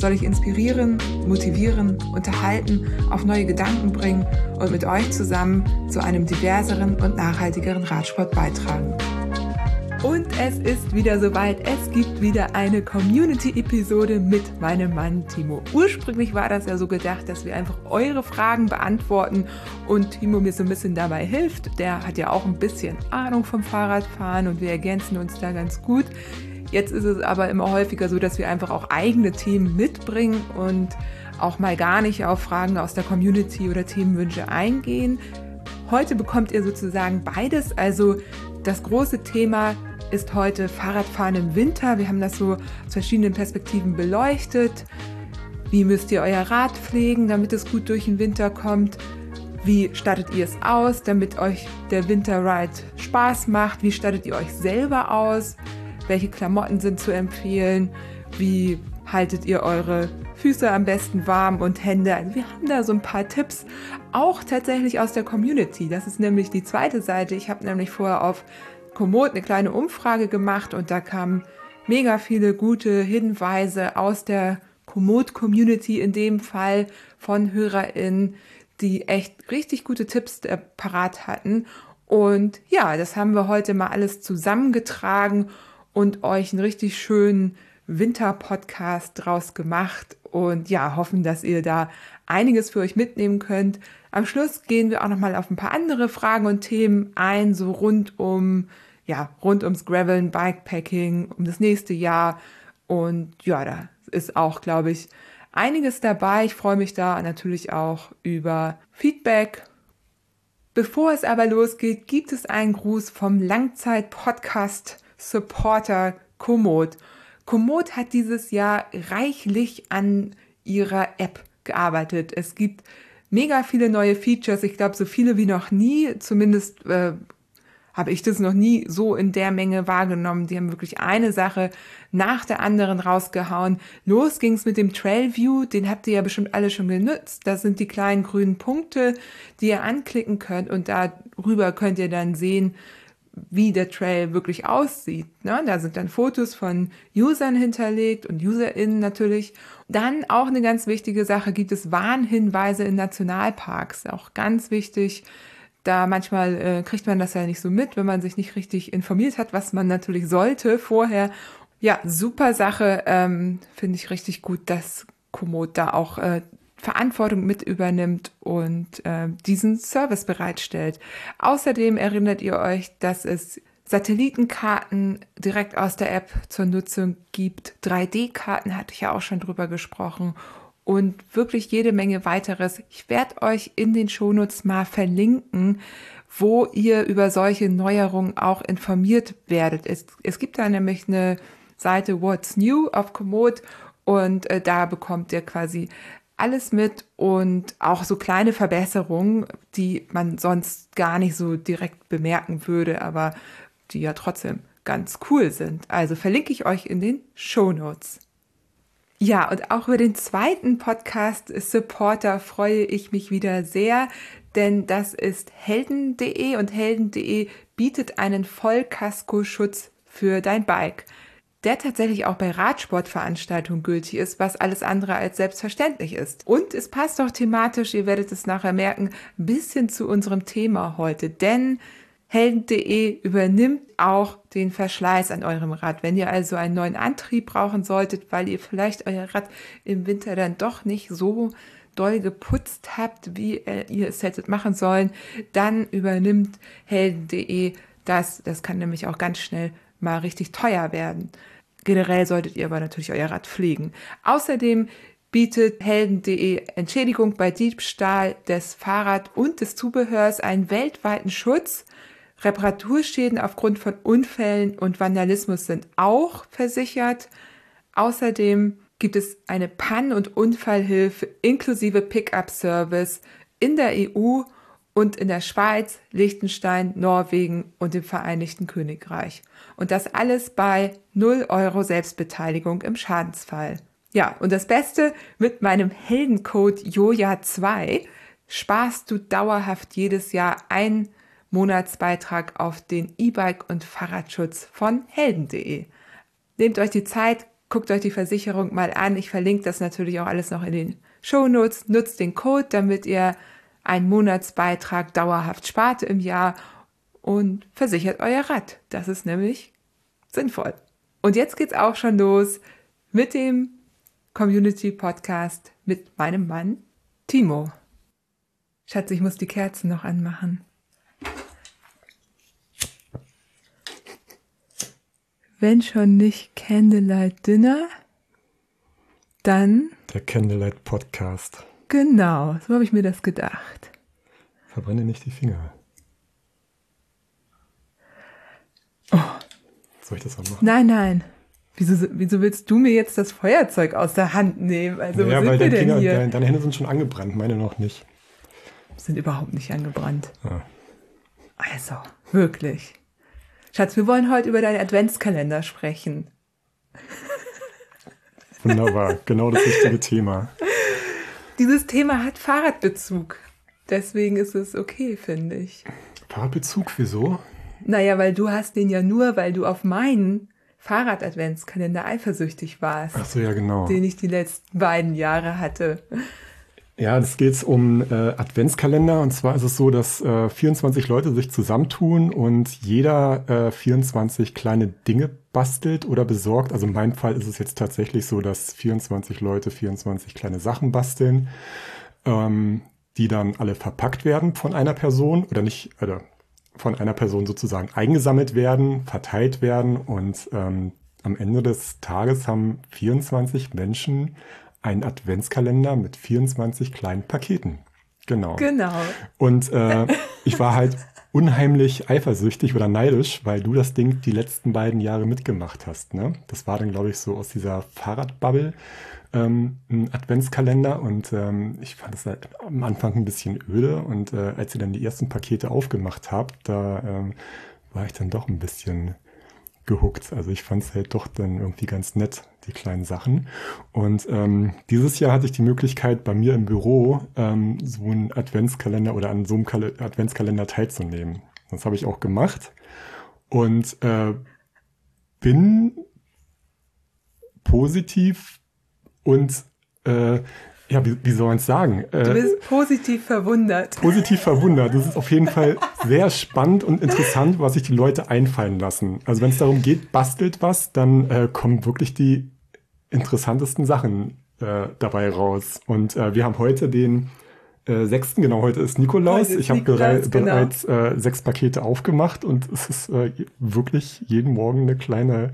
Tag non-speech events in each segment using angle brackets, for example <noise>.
soll ich inspirieren, motivieren, unterhalten, auf neue Gedanken bringen und mit euch zusammen zu einem diverseren und nachhaltigeren Radsport beitragen. Und es ist wieder soweit. Es gibt wieder eine Community-Episode mit meinem Mann Timo. Ursprünglich war das ja so gedacht, dass wir einfach eure Fragen beantworten und Timo mir so ein bisschen dabei hilft. Der hat ja auch ein bisschen Ahnung vom Fahrradfahren und wir ergänzen uns da ganz gut. Jetzt ist es aber immer häufiger so, dass wir einfach auch eigene Themen mitbringen und auch mal gar nicht auf Fragen aus der Community oder Themenwünsche eingehen. Heute bekommt ihr sozusagen beides. Also das große Thema ist heute Fahrradfahren im Winter. Wir haben das so aus verschiedenen Perspektiven beleuchtet. Wie müsst ihr euer Rad pflegen, damit es gut durch den Winter kommt? Wie stattet ihr es aus, damit euch der Winterride Spaß macht? Wie stattet ihr euch selber aus? Welche Klamotten sind zu empfehlen? Wie haltet ihr eure Füße am besten warm und Hände? Also wir haben da so ein paar Tipps, auch tatsächlich aus der Community. Das ist nämlich die zweite Seite. Ich habe nämlich vorher auf Komoot eine kleine Umfrage gemacht und da kamen mega viele gute Hinweise aus der Komoot-Community, in dem Fall von HörerInnen, die echt richtig gute Tipps äh, parat hatten. Und ja, das haben wir heute mal alles zusammengetragen und euch einen richtig schönen Winter-Podcast draus gemacht. Und ja, hoffen, dass ihr da einiges für euch mitnehmen könnt. Am Schluss gehen wir auch nochmal auf ein paar andere Fragen und Themen ein, so rund um ja, rund ums Graveln, Bikepacking, um das nächste Jahr. Und ja, da ist auch, glaube ich, einiges dabei. Ich freue mich da natürlich auch über Feedback. Bevor es aber losgeht, gibt es einen Gruß vom Langzeit-Podcast-Supporter Komoot. Komoot hat dieses Jahr reichlich an ihrer App gearbeitet. Es gibt mega viele neue Features, ich glaube so viele wie noch nie, zumindest äh, habe ich das noch nie so in der Menge wahrgenommen. Die haben wirklich eine Sache nach der anderen rausgehauen. Los ging's mit dem Trail View, den habt ihr ja bestimmt alle schon genutzt. Das sind die kleinen grünen Punkte, die ihr anklicken könnt und darüber könnt ihr dann sehen, wie der Trail wirklich aussieht. Ne? Da sind dann Fotos von Usern hinterlegt und UserInnen natürlich. Dann auch eine ganz wichtige Sache, gibt es Warnhinweise in Nationalparks. Auch ganz wichtig, da manchmal äh, kriegt man das ja nicht so mit, wenn man sich nicht richtig informiert hat, was man natürlich sollte vorher. Ja, super Sache, ähm, finde ich richtig gut, dass Komoot da auch äh, Verantwortung mit übernimmt und äh, diesen Service bereitstellt. Außerdem erinnert ihr euch, dass es Satellitenkarten direkt aus der App zur Nutzung gibt. 3D-Karten hatte ich ja auch schon drüber gesprochen und wirklich jede Menge weiteres. Ich werde euch in den Shownotes mal verlinken, wo ihr über solche Neuerungen auch informiert werdet. Es, es gibt da nämlich eine Seite What's New auf Komoot und äh, da bekommt ihr quasi alles mit und auch so kleine Verbesserungen, die man sonst gar nicht so direkt bemerken würde, aber die ja trotzdem ganz cool sind. Also verlinke ich euch in den Show Notes. Ja, und auch über den zweiten Podcast Supporter freue ich mich wieder sehr, denn das ist helden.de und helden.de bietet einen Vollkaskoschutz für dein Bike, der tatsächlich auch bei Radsportveranstaltungen gültig ist, was alles andere als selbstverständlich ist. Und es passt auch thematisch, ihr werdet es nachher merken, ein bisschen zu unserem Thema heute, denn Helden.de übernimmt auch den Verschleiß an eurem Rad. Wenn ihr also einen neuen Antrieb brauchen solltet, weil ihr vielleicht euer Rad im Winter dann doch nicht so doll geputzt habt, wie ihr es hättet machen sollen, dann übernimmt Helden.de das. Das kann nämlich auch ganz schnell mal richtig teuer werden. Generell solltet ihr aber natürlich euer Rad pflegen. Außerdem bietet Helden.de Entschädigung bei Diebstahl des Fahrrad und des Zubehörs einen weltweiten Schutz Reparaturschäden aufgrund von Unfällen und Vandalismus sind auch versichert. Außerdem gibt es eine Pann- und Unfallhilfe inklusive Pickup-Service in der EU und in der Schweiz, Liechtenstein, Norwegen und dem Vereinigten Königreich. Und das alles bei 0 Euro Selbstbeteiligung im Schadensfall. Ja, und das Beste, mit meinem Heldencode JOJA2 sparst du dauerhaft jedes Jahr einen Monatsbeitrag auf den E-Bike- und Fahrradschutz von helden.de. Nehmt euch die Zeit, guckt euch die Versicherung mal an. Ich verlinke das natürlich auch alles noch in den Shownotes. Nutzt den Code, damit ihr einen Monatsbeitrag dauerhaft spart im Jahr und versichert euer Rad. Das ist nämlich sinnvoll. Und jetzt geht's auch schon los mit dem Community Podcast mit meinem Mann Timo. Schatz, ich muss die Kerzen noch anmachen. Wenn schon nicht Candlelight Dinner, dann. Der Candlelight Podcast. Genau, so habe ich mir das gedacht. Verbrenne nicht die Finger. Oh. Soll ich das auch machen? Nein, nein. Wieso, wieso willst du mir jetzt das Feuerzeug aus der Hand nehmen? Also, ja, wo weil sind wir deine, denn Finger, hier? deine, deine Hände sind schon angebrannt, meine noch nicht. Sind überhaupt nicht angebrannt. Ah. Also, wirklich. Schatz, wir wollen heute über deinen Adventskalender sprechen. Wunderbar, genau das richtige Thema. <laughs> Dieses Thema hat Fahrradbezug. Deswegen ist es okay, finde ich. Fahrradbezug, wieso? Naja, weil du hast den ja nur, weil du auf meinen Fahrrad-Adventskalender eifersüchtig warst, Ach so, ja, genau. den ich die letzten beiden Jahre hatte. Ja, das geht um äh, Adventskalender. Und zwar ist es so, dass äh, 24 Leute sich zusammentun und jeder äh, 24 kleine Dinge bastelt oder besorgt. Also in meinem Fall ist es jetzt tatsächlich so, dass 24 Leute 24 kleine Sachen basteln, ähm, die dann alle verpackt werden von einer Person oder nicht, oder von einer Person sozusagen eingesammelt werden, verteilt werden und ähm, am Ende des Tages haben 24 Menschen einen Adventskalender mit 24 kleinen Paketen. Genau. Genau. Und äh, ich war halt unheimlich eifersüchtig oder neidisch, weil du das Ding die letzten beiden Jahre mitgemacht hast. Ne? Das war dann, glaube ich, so aus dieser Fahrradbubble ähm, ein Adventskalender und ähm, ich fand es halt am Anfang ein bisschen öde und äh, als ihr dann die ersten Pakete aufgemacht habt, da ähm, war ich dann doch ein bisschen gehuckt. Also ich fand es halt doch dann irgendwie ganz nett, die kleinen Sachen. Und ähm, dieses Jahr hatte ich die Möglichkeit, bei mir im Büro ähm, so einen Adventskalender oder an so einem Kal Adventskalender teilzunehmen. Das habe ich auch gemacht und äh, bin positiv und äh, ja, wie, wie soll man es sagen? Du Äh, bist positiv verwundert. positiv verwundert. Das ist auf jeden Fall sehr spannend und interessant, was sich die Leute einfallen lassen. Also wenn es darum geht, bastelt was, dann äh, kommen wirklich die interessantesten Sachen äh, dabei raus. Und äh, wir haben heute den äh, sechsten, genau, heute ist Nikolaus. Heute ist ich habe berei genau. bereits äh, sechs Pakete aufgemacht und es ist äh, wirklich jeden Morgen eine kleine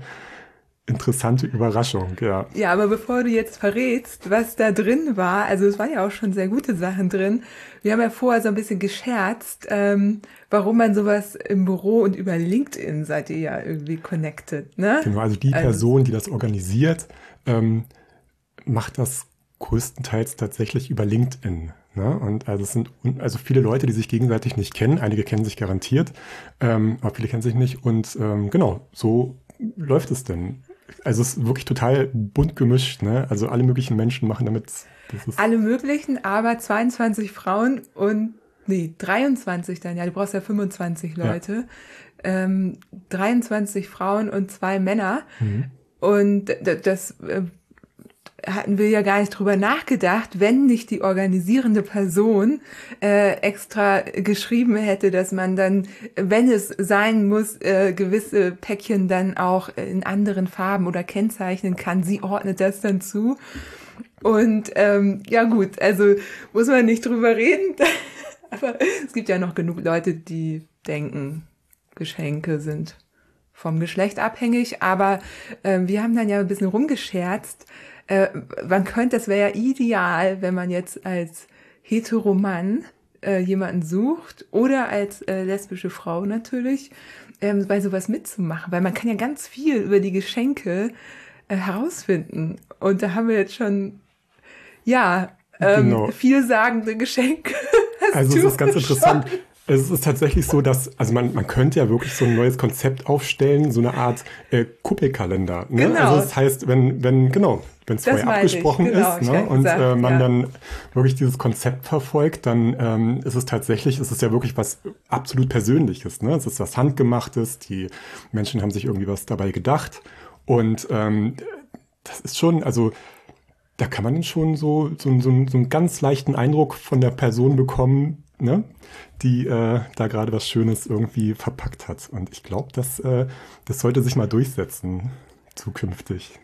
interessante Überraschung, ja. Ja, aber bevor du jetzt verrätst, was da drin war, also es waren ja auch schon sehr gute Sachen drin. Wir haben ja vorher so ein bisschen gescherzt, ähm, warum man sowas im Büro und über LinkedIn seid ihr ja irgendwie connected, ne? Genau, also die Also- Person, die das organisiert, ähm, macht das größtenteils tatsächlich über LinkedIn. Ne? Und also es sind also viele Leute, die sich gegenseitig nicht kennen. Einige kennen sich garantiert, ähm, aber viele kennen sich nicht. Und ähm, genau, so läuft es denn. Also es ist wirklich total bunt gemischt. Ne? Also alle möglichen Menschen machen damit. Das ist, Alle möglichen, aber 22 Frauen und, nee, 23 dann, ja, du brauchst ja 25 Ja. Leute. Ähm, 23 Frauen und zwei Männer. Mhm. Und das äh, hatten wir ja gar nicht drüber nachgedacht, wenn nicht die organisierende Person äh, extra geschrieben hätte, dass man dann, wenn es sein muss, äh, gewisse Päckchen dann auch in anderen Farben oder kennzeichnen kann. Sie ordnet das dann zu. Und ähm, ja gut, also muss man nicht drüber reden. <laughs> Aber es gibt ja noch genug Leute, die denken, Geschenke sind vom Geschlecht abhängig. Aber ähm, wir haben dann ja ein bisschen rumgescherzt. Äh, man könnte, das wäre ja ideal, wenn man jetzt als Heteromann äh, jemanden sucht oder als äh, lesbische Frau natürlich, ähm, bei sowas mitzumachen. Weil man kann ja ganz viel über die Geschenke äh, herausfinden. Und da haben wir jetzt schon, ja, ähm, Genau. vielsagende Geschenke. <laughs> Also es ist ganz interessant. Es ist tatsächlich so, dass, also man, man könnte ja wirklich so ein neues Konzept aufstellen, so eine Art äh, Kuppelkalender. Ne? Genau. Also das heißt, wenn, wenn, genau, wenn es vorher abgesprochen genau, ist ne? und äh, man ja. dann wirklich dieses Konzept verfolgt, dann ähm, ist es tatsächlich, ist es ja wirklich was absolut Persönliches. Ne? Es ist was Handgemachtes, die Menschen haben sich irgendwie was dabei gedacht und ähm, das ist schon, also da kann man schon so, so, so, so einen ganz leichten Eindruck von der Person bekommen, ne? die äh, da gerade was Schönes irgendwie verpackt hat. Und ich glaube, das, äh, das sollte sich mal durchsetzen zukünftig.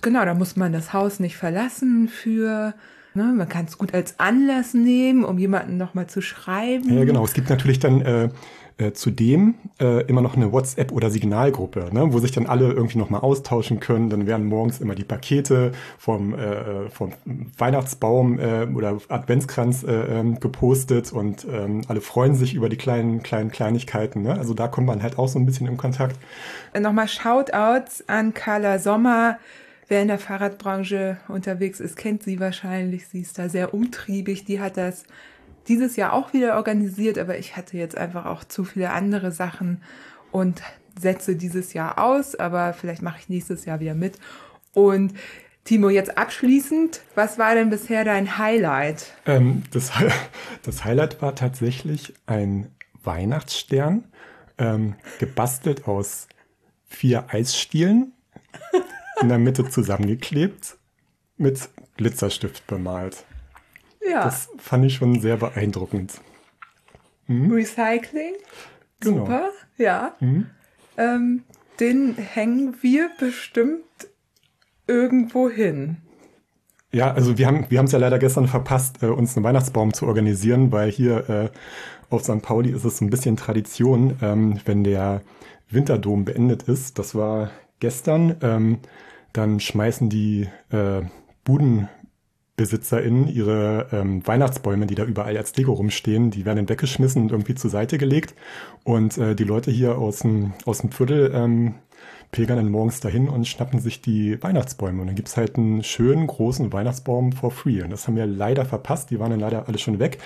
Genau, da muss man das Haus nicht verlassen für, ne, man kann es gut als Anlass nehmen, um jemanden nochmal zu schreiben. Ja, genau. Es gibt natürlich dann äh, äh, zudem äh, immer noch eine WhatsApp- oder Signalgruppe, ne, wo sich dann alle irgendwie nochmal austauschen können. Dann werden morgens immer die Pakete vom, äh, vom Weihnachtsbaum äh, oder Adventskranz äh, ähm, gepostet und ähm, alle freuen sich über die kleinen, kleinen Kleinigkeiten. Ne? Also da kommt man halt auch so ein bisschen in Kontakt. Nochmal Shoutouts an Carla Sommer. Wer in der Fahrradbranche unterwegs ist, kennt sie wahrscheinlich. Sie ist da sehr umtriebig. Die hat das dieses Jahr auch wieder organisiert, aber ich hatte jetzt einfach auch zu viele andere Sachen und setze dieses Jahr aus, aber vielleicht mache ich nächstes Jahr wieder mit. Und Timo, jetzt abschließend, was war denn bisher dein Highlight? Ähm, das, das Highlight war tatsächlich ein Weihnachtsstern, ähm, gebastelt aus vier Eisstielen, in der Mitte zusammengeklebt, mit Glitzerstift bemalt. Ja, Das fand ich schon sehr beeindruckend. Recycling. Genau. Super, ja. Ähm, den hängen wir bestimmt irgendwo hin. Ja, also wir haben wir haben es ja leider gestern verpasst, äh, uns einen Weihnachtsbaum zu organisieren, weil hier äh, auf St. Pauli ist es so ein bisschen Tradition, ähm, wenn der Winterdom beendet ist. Das war gestern. Ähm, dann schmeißen die äh, BudenbesitzerInnen ihre ähm, Weihnachtsbäume, die da überall als Deko rumstehen, die werden dann weggeschmissen und irgendwie zur Seite gelegt. Und äh, die Leute hier aus dem, aus dem Viertel ähm, pilgern dann morgens dahin und schnappen sich die Weihnachtsbäume. Und dann gibt's halt einen schönen großen Weihnachtsbaum for free. Und das haben wir leider verpasst. Die waren dann leider alle schon weg.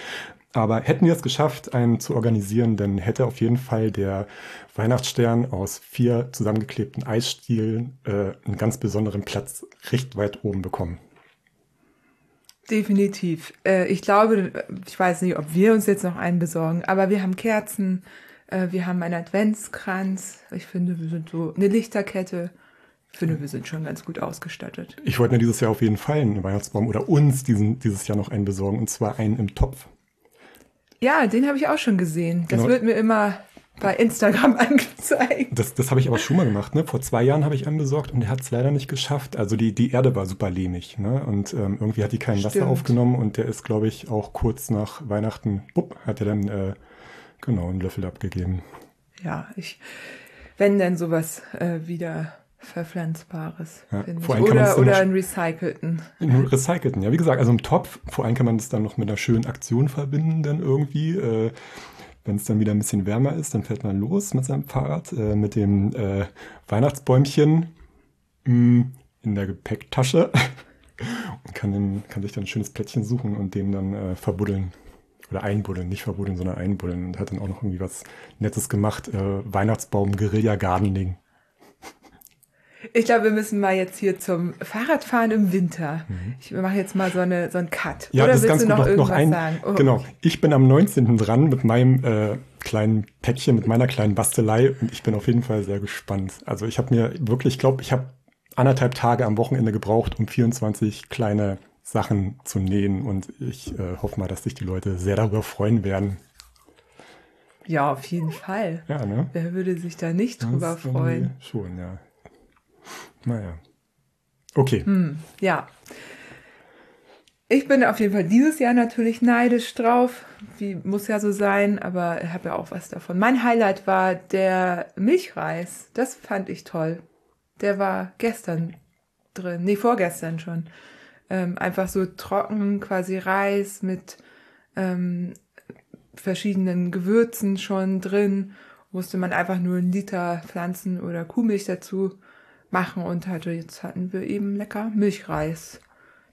Aber hätten wir es geschafft, einen zu organisieren, dann hätte auf jeden Fall der Weihnachtsstern aus vier zusammengeklebten Eisstielen äh, einen ganz besonderen Platz recht weit oben bekommen. Definitiv. Äh, ich glaube, ich weiß nicht, ob wir uns jetzt noch einen besorgen, aber wir haben Kerzen, äh, wir haben einen Adventskranz. Ich finde, wir sind so eine Lichterkette. Ich finde, wir sind schon ganz gut ausgestattet. Ich wollte mir dieses Jahr auf jeden Fall einen Weihnachtsbaum oder uns diesen, dieses Jahr noch einen besorgen, und zwar einen im Topf. Ja, den habe ich auch schon gesehen. Das Genau. wird mir immer bei Instagram <laughs> angezeigt. Das, das habe ich aber schon mal gemacht. Ne? Vor zwei Jahren habe ich einen besorgt und der hat es leider nicht geschafft. Also die, die Erde war super lehmig. Ne? Und ähm, irgendwie hat die kein Wasser Stimmt. aufgenommen und der ist, glaube ich, auch kurz nach Weihnachten, bupp, hat er dann äh, genau einen Löffel abgegeben. Ja, ich, wenn denn sowas äh, wieder verpflanzbares, Ja, vor allem Oder, oder einen recycelten. Einen Recycelten, ja, wie gesagt, also im Topf, vor allem kann man das dann noch mit einer schönen Aktion verbinden, dann irgendwie. Äh, Wenn es dann wieder ein bisschen wärmer ist, dann fährt man los mit seinem Fahrrad, äh, mit dem äh, Weihnachtsbäumchen mh, in der Gepäcktasche <laughs> und kann, dann, kann sich dann ein schönes Plättchen suchen und den dann äh, verbuddeln. Oder einbuddeln, nicht verbuddeln, sondern einbuddeln. Und hat dann auch noch irgendwie was Nettes gemacht. Äh, Weihnachtsbaum, Guerilla Gardening. Ich glaube, wir müssen mal jetzt hier zum Fahrradfahren im Winter. Ich mache jetzt mal so, eine, so einen Cut. Mhm. Ja, Oder das willst ganz du noch Noch, noch irgendwas ein, sagen? Oh, Genau. Ich bin am 19. dran mit meinem äh, kleinen Päckchen, mit meiner kleinen Bastelei und ich bin auf jeden Fall sehr gespannt. Also ich habe mir wirklich, ich glaube, ich habe anderthalb Tage am Wochenende gebraucht, um 24 kleine Sachen zu nähen und ich äh, hoffe mal, dass sich die Leute sehr darüber freuen werden. Ja, auf jeden Fall. Ja, ne? Wer würde sich da nicht drüber Das, äh, freuen? Schon, ja. Naja. Okay. Ja. Ich bin auf jeden Fall dieses Jahr natürlich neidisch drauf. Wie muss ja so sein, aber ich habe ja auch was davon. Mein Highlight war der Milchreis. Das fand ich toll. Der war gestern drin. Nee, vorgestern schon. Ähm, einfach so trocken, quasi Reis mit ähm, verschiedenen Gewürzen schon drin. Musste man einfach nur einen Liter Pflanzen- oder Kuhmilch dazu machen und hatte, jetzt hatten wir eben lecker Milchreis.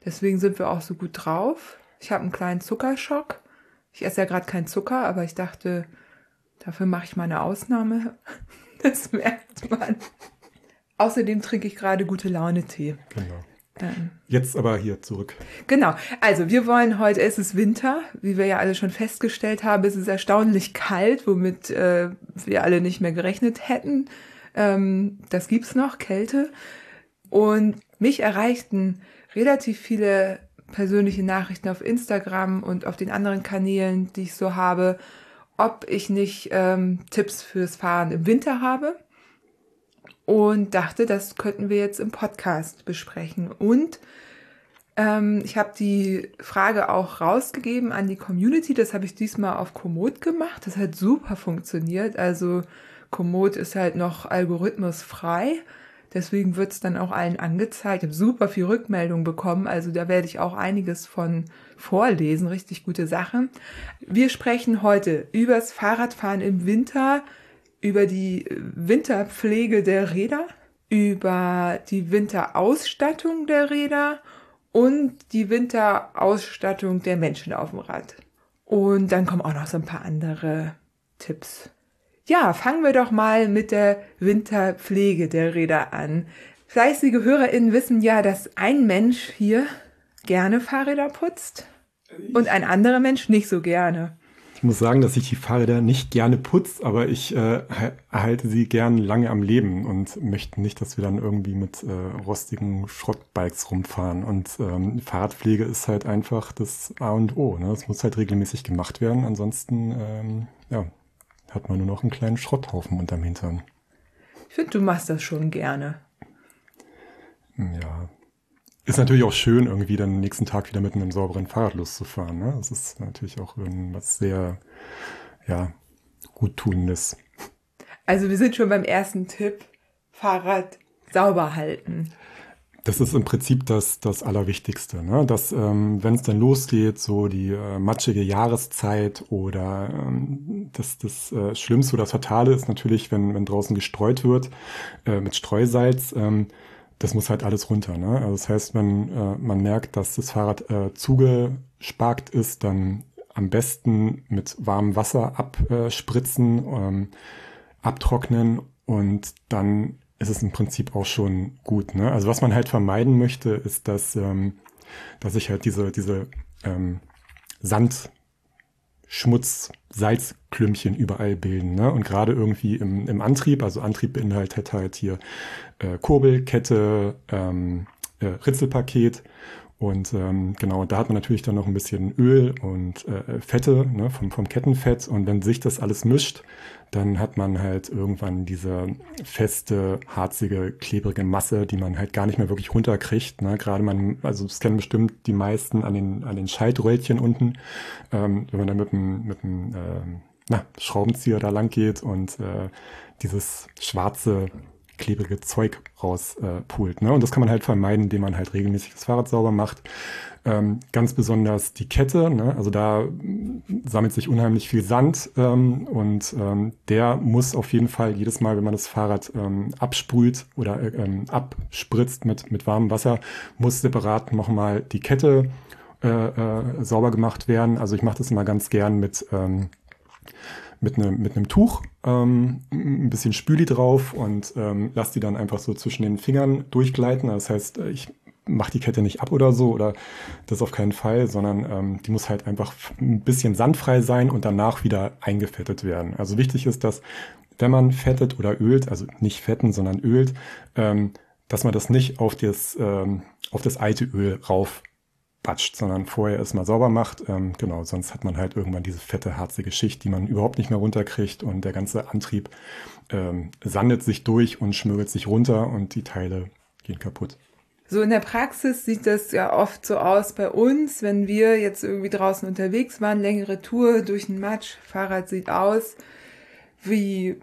Deswegen sind wir auch so gut drauf. Ich habe einen kleinen Zuckerschock. Ich esse ja gerade keinen Zucker, aber ich dachte, dafür mache ich mal eine Ausnahme. <laughs> Das merkt man. Außerdem trinke ich gerade gute Laune Tee. Genau. Ähm, Jetzt aber hier zurück. Genau. Also wir wollen heute, es ist Winter, wie wir ja alle schon festgestellt haben, es ist erstaunlich kalt, womit äh, wir alle nicht mehr gerechnet hätten. Ähm, das gibt's noch, Kälte. Und mich erreichten relativ viele persönliche Nachrichten auf Instagram und auf den anderen Kanälen, die ich so habe, ob ich nicht ähm, Tipps fürs Fahren im Winter habe. Und dachte, das könnten wir jetzt im Podcast besprechen. Und ähm, ich habe die Frage auch rausgegeben an die Community. Das habe ich diesmal auf Komoot gemacht. Das hat super funktioniert. Also Komoot ist halt noch algorithmusfrei. Deswegen wird es dann auch allen angezeigt. Ich habe super viel Rückmeldung bekommen, also da werde ich auch einiges von vorlesen. Richtig gute Sache. Wir sprechen heute übers Fahrradfahren im Winter, über die Winterpflege der Räder, über die Winterausstattung der Räder und die Winterausstattung der Menschen auf dem Rad. Und dann kommen auch noch so ein paar andere Tipps. Ja, fangen wir doch mal mit der Winterpflege der Räder an. Fleißige HörerInnen wissen ja, dass ein Mensch hier gerne Fahrräder putzt und ein anderer Mensch nicht so gerne. Ich muss sagen, dass ich die Fahrräder nicht gerne putze, aber ich äh, erhalte sie gern lange am Leben und möchte nicht, dass wir dann irgendwie mit äh, rostigen Schrottbikes rumfahren. Und ähm, Fahrradpflege ist halt einfach das A und O. Ne? Das muss halt regelmäßig gemacht werden. Ansonsten ähm, ja, hat man nur noch einen kleinen Schrotthaufen unterm Hintern. Ich finde, du machst das schon gerne. Ja. Ist natürlich auch schön, irgendwie dann den nächsten Tag wieder mit einem sauberen Fahrrad loszufahren. Ne? Das ist natürlich auch was sehr, ja, guttunendes. Also wir sind schon beim ersten Tipp. Fahrrad sauber halten das ist im Prinzip das, das Allerwichtigste. Ne? Dass, ähm, wenn es dann losgeht, so die äh, matschige Jahreszeit oder ähm, das, das äh, Schlimmste oder das Fatale ist natürlich, wenn, wenn draußen gestreut wird äh, mit Streusalz. Ähm, das muss halt alles runter. Ne? Also das heißt, wenn äh, man merkt, dass das Fahrrad äh, zugesparkt ist, dann am besten mit warmem Wasser abspritzen, ähm, abtrocknen und dann ist es im Prinzip auch schon gut. Ne? Also was man halt vermeiden möchte, ist, dass, ähm, dass sich halt diese, diese ähm, Sand, Schmutz, Salzklümpchen überall bilden. Ne? Und gerade irgendwie im, im Antrieb, also Antrieb beinhaltet halt hier äh, Kurbel, Kette, ähm, äh, Ritzelpaket und ähm, genau, da hat man natürlich dann noch ein bisschen Öl und äh, Fette ne, vom, vom Kettenfett. Und wenn sich das alles mischt, dann hat man halt irgendwann diese feste, harzige, klebrige Masse, die man halt gar nicht mehr wirklich runterkriegt. Ne? Gerade man, also das kennen bestimmt die meisten an den, an den Schaltröllchen unten, ähm, wenn man dann mit dem, mit dem äh, na, Schraubenzieher da lang geht und äh, dieses schwarze klebrige Zeug rauspult. Äh, ne? Und das kann man halt vermeiden, indem man halt regelmäßig das Fahrrad sauber macht. Ähm, ganz besonders die Kette, ne? also da sammelt sich unheimlich viel Sand ähm, und ähm, der muss auf jeden Fall jedes Mal, wenn man das Fahrrad ähm, absprüht oder äh, ähm, abspritzt mit, mit warmem Wasser, muss separat nochmal die Kette äh, äh, sauber gemacht werden. Also ich mache das immer ganz gern mit ähm, mit einem mit einem Tuch, ähm, ein bisschen Spüli drauf und ähm, lasse die dann einfach so zwischen den Fingern durchgleiten. Das heißt, äh, ich mache die Kette nicht ab oder so oder das auf keinen Fall, sondern ähm, die muss halt einfach ein bisschen sandfrei sein und danach wieder eingefettet werden. Also wichtig ist, dass wenn man fettet oder ölt, also nicht fetten, sondern ölt, ähm, dass man das nicht auf das, ähm, auf das alte Öl rauf batscht, sondern vorher erstmal sauber macht. Ähm, genau, sonst hat man halt irgendwann diese fette, harzige Schicht, die man überhaupt nicht mehr runterkriegt und der ganze Antrieb ähm, sandet sich durch und schmögelt sich runter und die Teile gehen kaputt. So in der Praxis sieht das ja oft so aus bei uns, wenn wir jetzt irgendwie draußen unterwegs waren, längere Tour durch den Matsch, Fahrrad sieht aus wie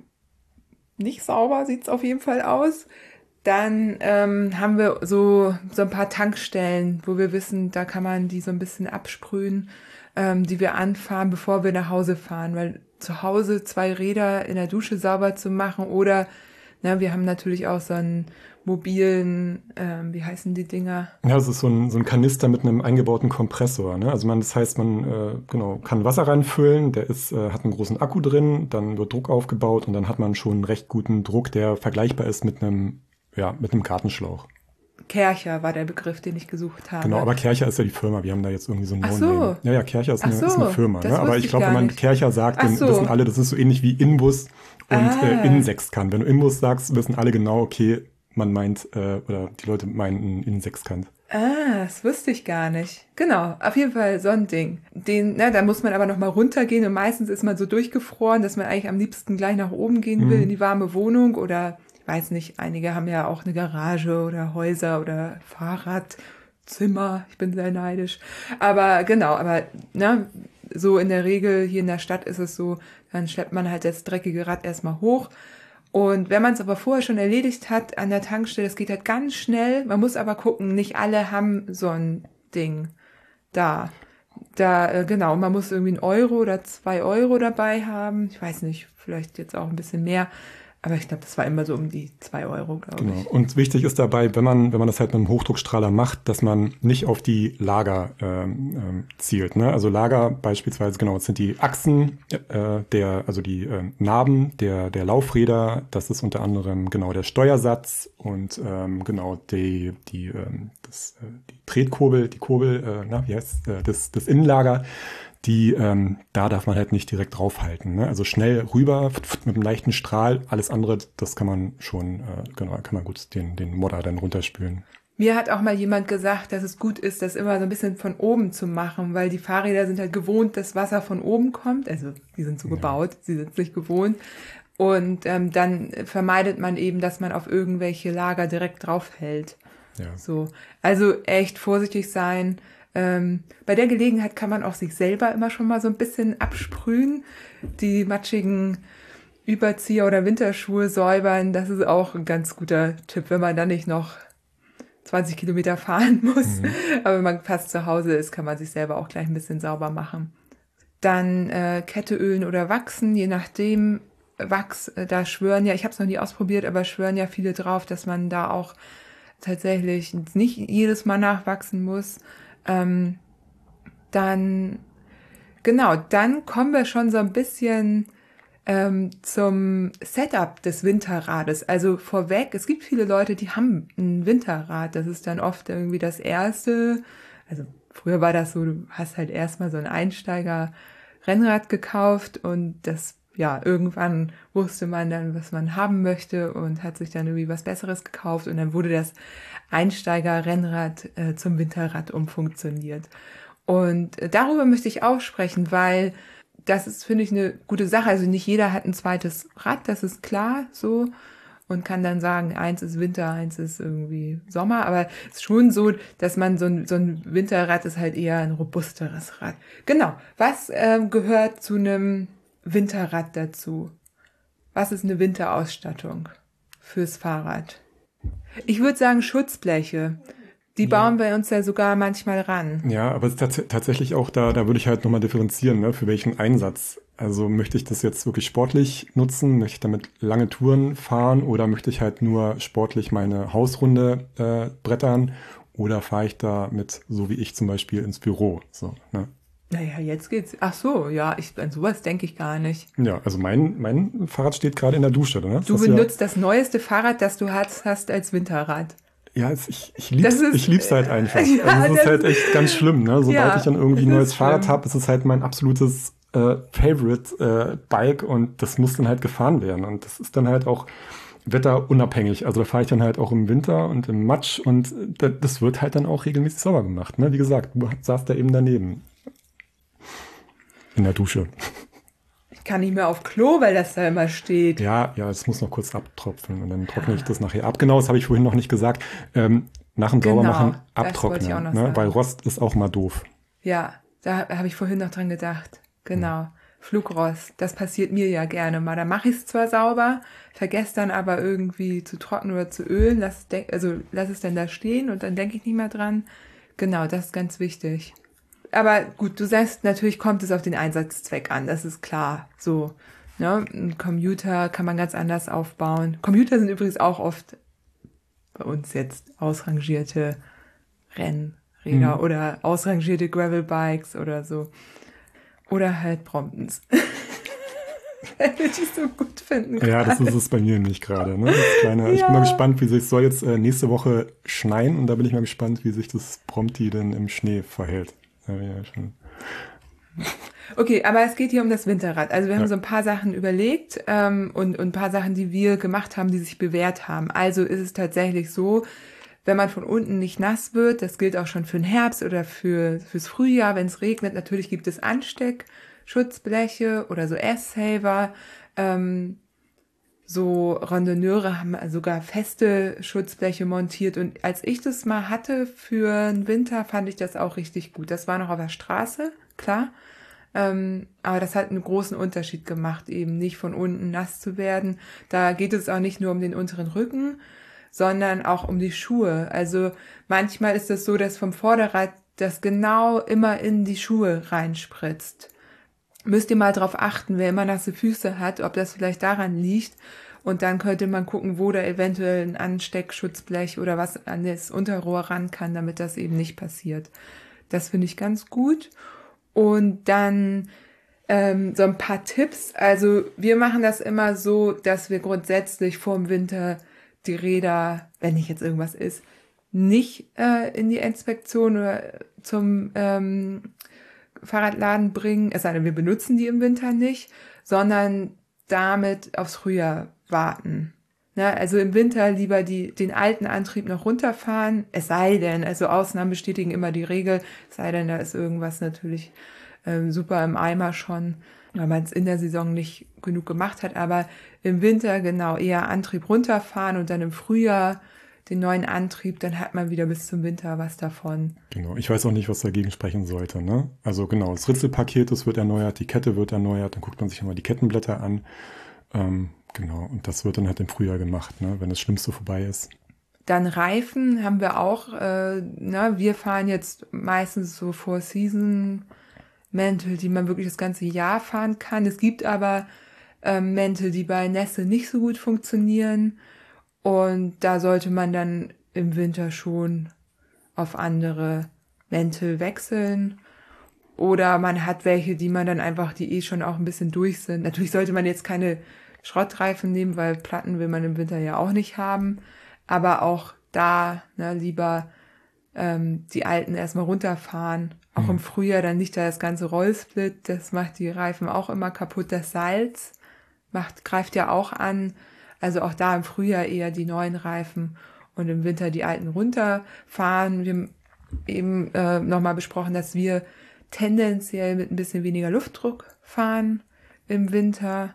nicht sauber, sieht's auf jeden Fall aus. Dann ähm, haben wir so, so ein paar Tankstellen, wo wir wissen, da kann man die so ein bisschen absprühen, ähm, die wir anfahren, bevor wir nach Hause fahren. Weil zu Hause zwei Räder in der Dusche sauber zu machen oder Na, wir haben natürlich auch so einen mobilen, ähm, wie heißen die Dinger? Ja, das ist so ein, so ein Kanister mit einem eingebauten Kompressor. Ne? Also man, das heißt, man äh, genau kann Wasser reinfüllen, der ist, äh, hat einen großen Akku drin, dann wird Druck aufgebaut und dann hat man schon einen recht guten Druck, der vergleichbar ist mit einem, ja, mit einem Gartenschlauch. Kercher war der Begriff, den ich gesucht habe. Genau, aber Kercher ist ja die Firma. Wir haben da jetzt irgendwie so ein Ach so. Ja, ja, Kercher ist eine, Ach ist eine so, Firma. Ne? Aber ich glaube, wenn man nicht. Kercher sagt, dann so. wissen alle, das ist so ähnlich wie Inbus und Ah. äh, Innensechskant. Wenn du Inbus sagst, wissen alle genau, okay, man meint, äh, oder die Leute meinen einen Innensechskant. Ah, das wusste ich gar nicht. Genau, auf jeden Fall so ein Ding. Den, na, da muss man aber noch mal runtergehen und meistens ist man so durchgefroren, dass man eigentlich am liebsten gleich nach oben gehen will in die warme Wohnung oder ich weiß nicht, einige haben ja auch eine Garage oder Häuser oder Fahrradzimmer. Ich bin sehr neidisch. Aber genau, aber ne, so in der Regel hier in der Stadt ist es so, dann schleppt man halt das dreckige Rad erstmal hoch. Und wenn man es aber vorher schon erledigt hat an der Tankstelle, das geht halt ganz schnell. Man muss aber gucken, nicht alle haben so ein Ding da. Da, äh, genau, man muss irgendwie einen Euro oder zwei Euro dabei haben. Ich weiß nicht, vielleicht jetzt auch ein bisschen mehr. Aber ich glaube, das war immer so um die zwei Euro, glaube Genau. ich. Und wichtig ist dabei, wenn man, wenn man das halt mit einem Hochdruckstrahler macht, dass man nicht auf die Lager ähm, ähm, zielt. Ne? Also Lager beispielsweise, genau, das sind die Achsen äh, der, also die ähm, Narben der, der Laufräder, das ist unter anderem genau der Steuersatz und ähm, genau die, die, ähm, das, äh, die Tretkurbel, die Kurbel, äh, na, wie heißt äh, das, das Innenlager die, ähm, da darf man halt nicht direkt draufhalten. Ne? Also schnell rüber mit einem leichten Strahl, alles andere, das kann man schon, äh, genau, kann man gut den, den Modder dann runterspülen. Mir hat auch mal jemand gesagt, dass es gut ist, das immer so ein bisschen von oben zu machen, weil die Fahrräder sind halt gewohnt, dass Wasser von oben kommt. Also die sind so gebaut, sie sind es nicht gewohnt. Und ähm, dann vermeidet man eben, dass man auf irgendwelche Lager direkt draufhält. Ja. So, also echt vorsichtig sein. Ähm, bei der Gelegenheit kann man auch sich selber immer schon mal so ein bisschen absprühen. Die matschigen Überzieher oder Winterschuhe säubern, das ist auch ein ganz guter Tipp, wenn man dann nicht noch 20 Kilometer fahren muss. <laughs> Aber wenn man fast zu Hause ist, kann man sich selber auch gleich ein bisschen sauber machen. Dann äh, Kette ölen oder wachsen, je nachdem. Wachs, äh, da schwören ja, ich habe es noch nie ausprobiert, aber schwören ja viele drauf, dass man da auch tatsächlich nicht jedes Mal nachwachsen muss. Ähm, dann, genau, dann kommen wir schon so ein bisschen ähm, zum Setup des Winterrades. Also vorweg, es gibt viele Leute, die haben ein Winterrad. Das ist dann oft irgendwie das erste. Also früher war das so, du hast halt erstmal so ein Einsteiger-Rennrad gekauft und das, ja, irgendwann wusste man dann, was man haben möchte und hat sich dann irgendwie was Besseres gekauft und dann wurde das Einsteiger-Rennrad äh, zum Winterrad umfunktioniert. Und äh, darüber möchte ich auch sprechen, weil das ist, finde ich, eine gute Sache. Also nicht jeder hat ein zweites Rad, das ist klar so. Und kann dann sagen, eins ist Winter, eins ist irgendwie Sommer. Aber es ist schon so, dass man so ein, so ein Winterrad ist halt eher ein robusteres Rad. Genau. Was ähm, gehört zu einem Winterrad dazu? Was ist eine Winterausstattung fürs Fahrrad? Ich würde sagen Schutzbleche. Die bauen wir uns ja sogar manchmal ran. Ja, aber es ist tats tatsächlich auch da, da würde ich halt nochmal differenzieren, ne, für welchen Einsatz. Also möchte ich das jetzt wirklich sportlich nutzen, möchte ich damit lange Touren fahren oder möchte ich halt nur sportlich meine Hausrunde äh, brettern oder fahre ich da mit, so wie ich zum Beispiel, ins Büro. So, ne? Naja, jetzt geht's. Ach so, ja, ich, an sowas denke ich gar nicht. Ja, also mein, mein Fahrrad steht gerade in der Dusche. Ne? Du ist ja, benutzt das neueste Fahrrad, das du hast, hast als Winterrad. Ja, es, ich, ich lieb's, ist- ich lieb's halt einfach. <laughs> Ja, also es ist halt echt ganz schlimm, ne? Sobald Ja, ich dann irgendwie ein es neues Fahrrad habe, ist es halt mein absolutes äh, Favorite äh, Bike und das muss dann halt gefahren werden. Und das ist dann halt auch wetterunabhängig. Also da fahre ich dann halt auch im Winter und im Matsch und äh, da- das wird halt dann auch regelmäßig sauber gemacht. Ne? Wie gesagt, du saßt da eben daneben. In der Dusche. Ich kann nicht mehr auf Klo, weil das da immer steht. Ja, ja, es muss noch kurz abtropfen und dann trockne ich das nachher ab. Genau, das habe ich vorhin noch nicht gesagt. Ähm, nach dem Genau, Saubermachen abtrocknen, ne? sagen. weil Rost ist auch mal doof. Ja, da habe ich vorhin noch dran gedacht. Genau. Flugrost, das passiert mir ja gerne mal. Da mache ich es zwar sauber, vergesse dann aber irgendwie zu trocknen oder zu ölen, lass, also lass es dann da stehen und dann denke ich nicht mehr dran. Genau, das ist ganz wichtig. Aber gut, du sagst, natürlich kommt es auf den Einsatzzweck an, das ist klar. So, Ne? Ein Commuter kann man ganz anders aufbauen. Commuter sind übrigens auch oft bei uns jetzt ausrangierte Rennräder mhm. oder ausrangierte Gravelbikes oder so. Oder halt Bromptons. <laughs> Wenn wir die so gut finden. Ja, das ist es bei mir nicht gerade. Ne? ja. Ich bin mal gespannt, wie sich, es soll jetzt äh, nächste Woche schneien und da bin ich mal gespannt, wie sich das Prompti denn im Schnee verhält. Ja. Okay, aber es geht hier um das Winterrad. Also wir haben ja. so ein paar Sachen überlegt ähm, und, und ein paar Sachen, die wir gemacht haben, die sich bewährt haben. Also ist es tatsächlich so, wenn man von unten nicht nass wird, das gilt auch schon für den Herbst oder für, fürs Frühjahr, wenn es regnet, natürlich gibt es Ansteckschutzbleche oder so Air-Saver. Ähm, so Randonneure haben sogar feste Schutzbleche montiert und als ich das mal hatte für den Winter, fand ich das auch richtig gut. Das war noch auf der Straße, klar. Ähm, aber das hat einen großen Unterschied gemacht, eben nicht von unten nass zu werden. Da geht es auch nicht nur um den unteren Rücken, sondern auch um die Schuhe. Also manchmal ist es so, dass vom Vorderrad das genau immer in die Schuhe reinspritzt. Müsst ihr mal drauf achten, wer immer nasse Füße hat, ob das vielleicht daran liegt. Und dann könnte man gucken, wo da eventuell ein Ansteckschutzblech oder was an das Unterrohr ran kann, damit das eben nicht passiert. Das finde ich ganz gut. Und dann ähm, so ein paar Tipps. Also wir machen das immer so, dass wir grundsätzlich vor dem Winter die Räder, wenn nicht jetzt irgendwas ist, nicht äh, in die Inspektion oder zum ähm, Fahrradladen bringen, es sei denn, wir benutzen die im Winter nicht, sondern damit aufs Frühjahr warten. Ne, also im Winter lieber die, den alten Antrieb noch runterfahren, es sei denn, also Ausnahmen bestätigen immer die Regel, es sei denn, da ist irgendwas natürlich ähm, super im Eimer schon, weil man es in der Saison nicht genug gemacht hat, aber im Winter genau eher Antrieb runterfahren und dann im Frühjahr den neuen Antrieb, dann hat man wieder bis zum Winter was davon. Genau, ich weiß auch nicht, was dagegen sprechen sollte. Ne? Also genau, das Ritzelpaket, das wird erneuert, die Kette wird erneuert, dann guckt man sich immer die Kettenblätter an. Ähm, Genau, und das wird dann halt im Frühjahr gemacht, ne, wenn das Schlimmste vorbei ist. Dann Reifen haben wir auch, äh, na, wir fahren jetzt meistens so Four Season Mäntel, die man wirklich das ganze Jahr fahren kann. Es gibt aber äh, Mäntel, die bei Nässe nicht so gut funktionieren. Und da sollte man dann im Winter schon auf andere Mäntel wechseln. Oder man hat welche, die man dann einfach, die eh schon auch ein bisschen durch sind. Natürlich sollte man jetzt keine Schrottreifen nehmen, weil Platten will man im Winter ja auch nicht haben. Aber auch da ne, lieber ähm, die alten erstmal runterfahren. Auch mhm. im Frühjahr dann nicht da das ganze Rollsplit, das macht die Reifen auch immer kaputt. Das Salz macht, greift ja auch an. Also auch da im Frühjahr eher die neuen Reifen und im Winter die alten runterfahren. Wir haben eben äh, nochmal besprochen, dass wir tendenziell mit ein bisschen weniger Luftdruck fahren im Winter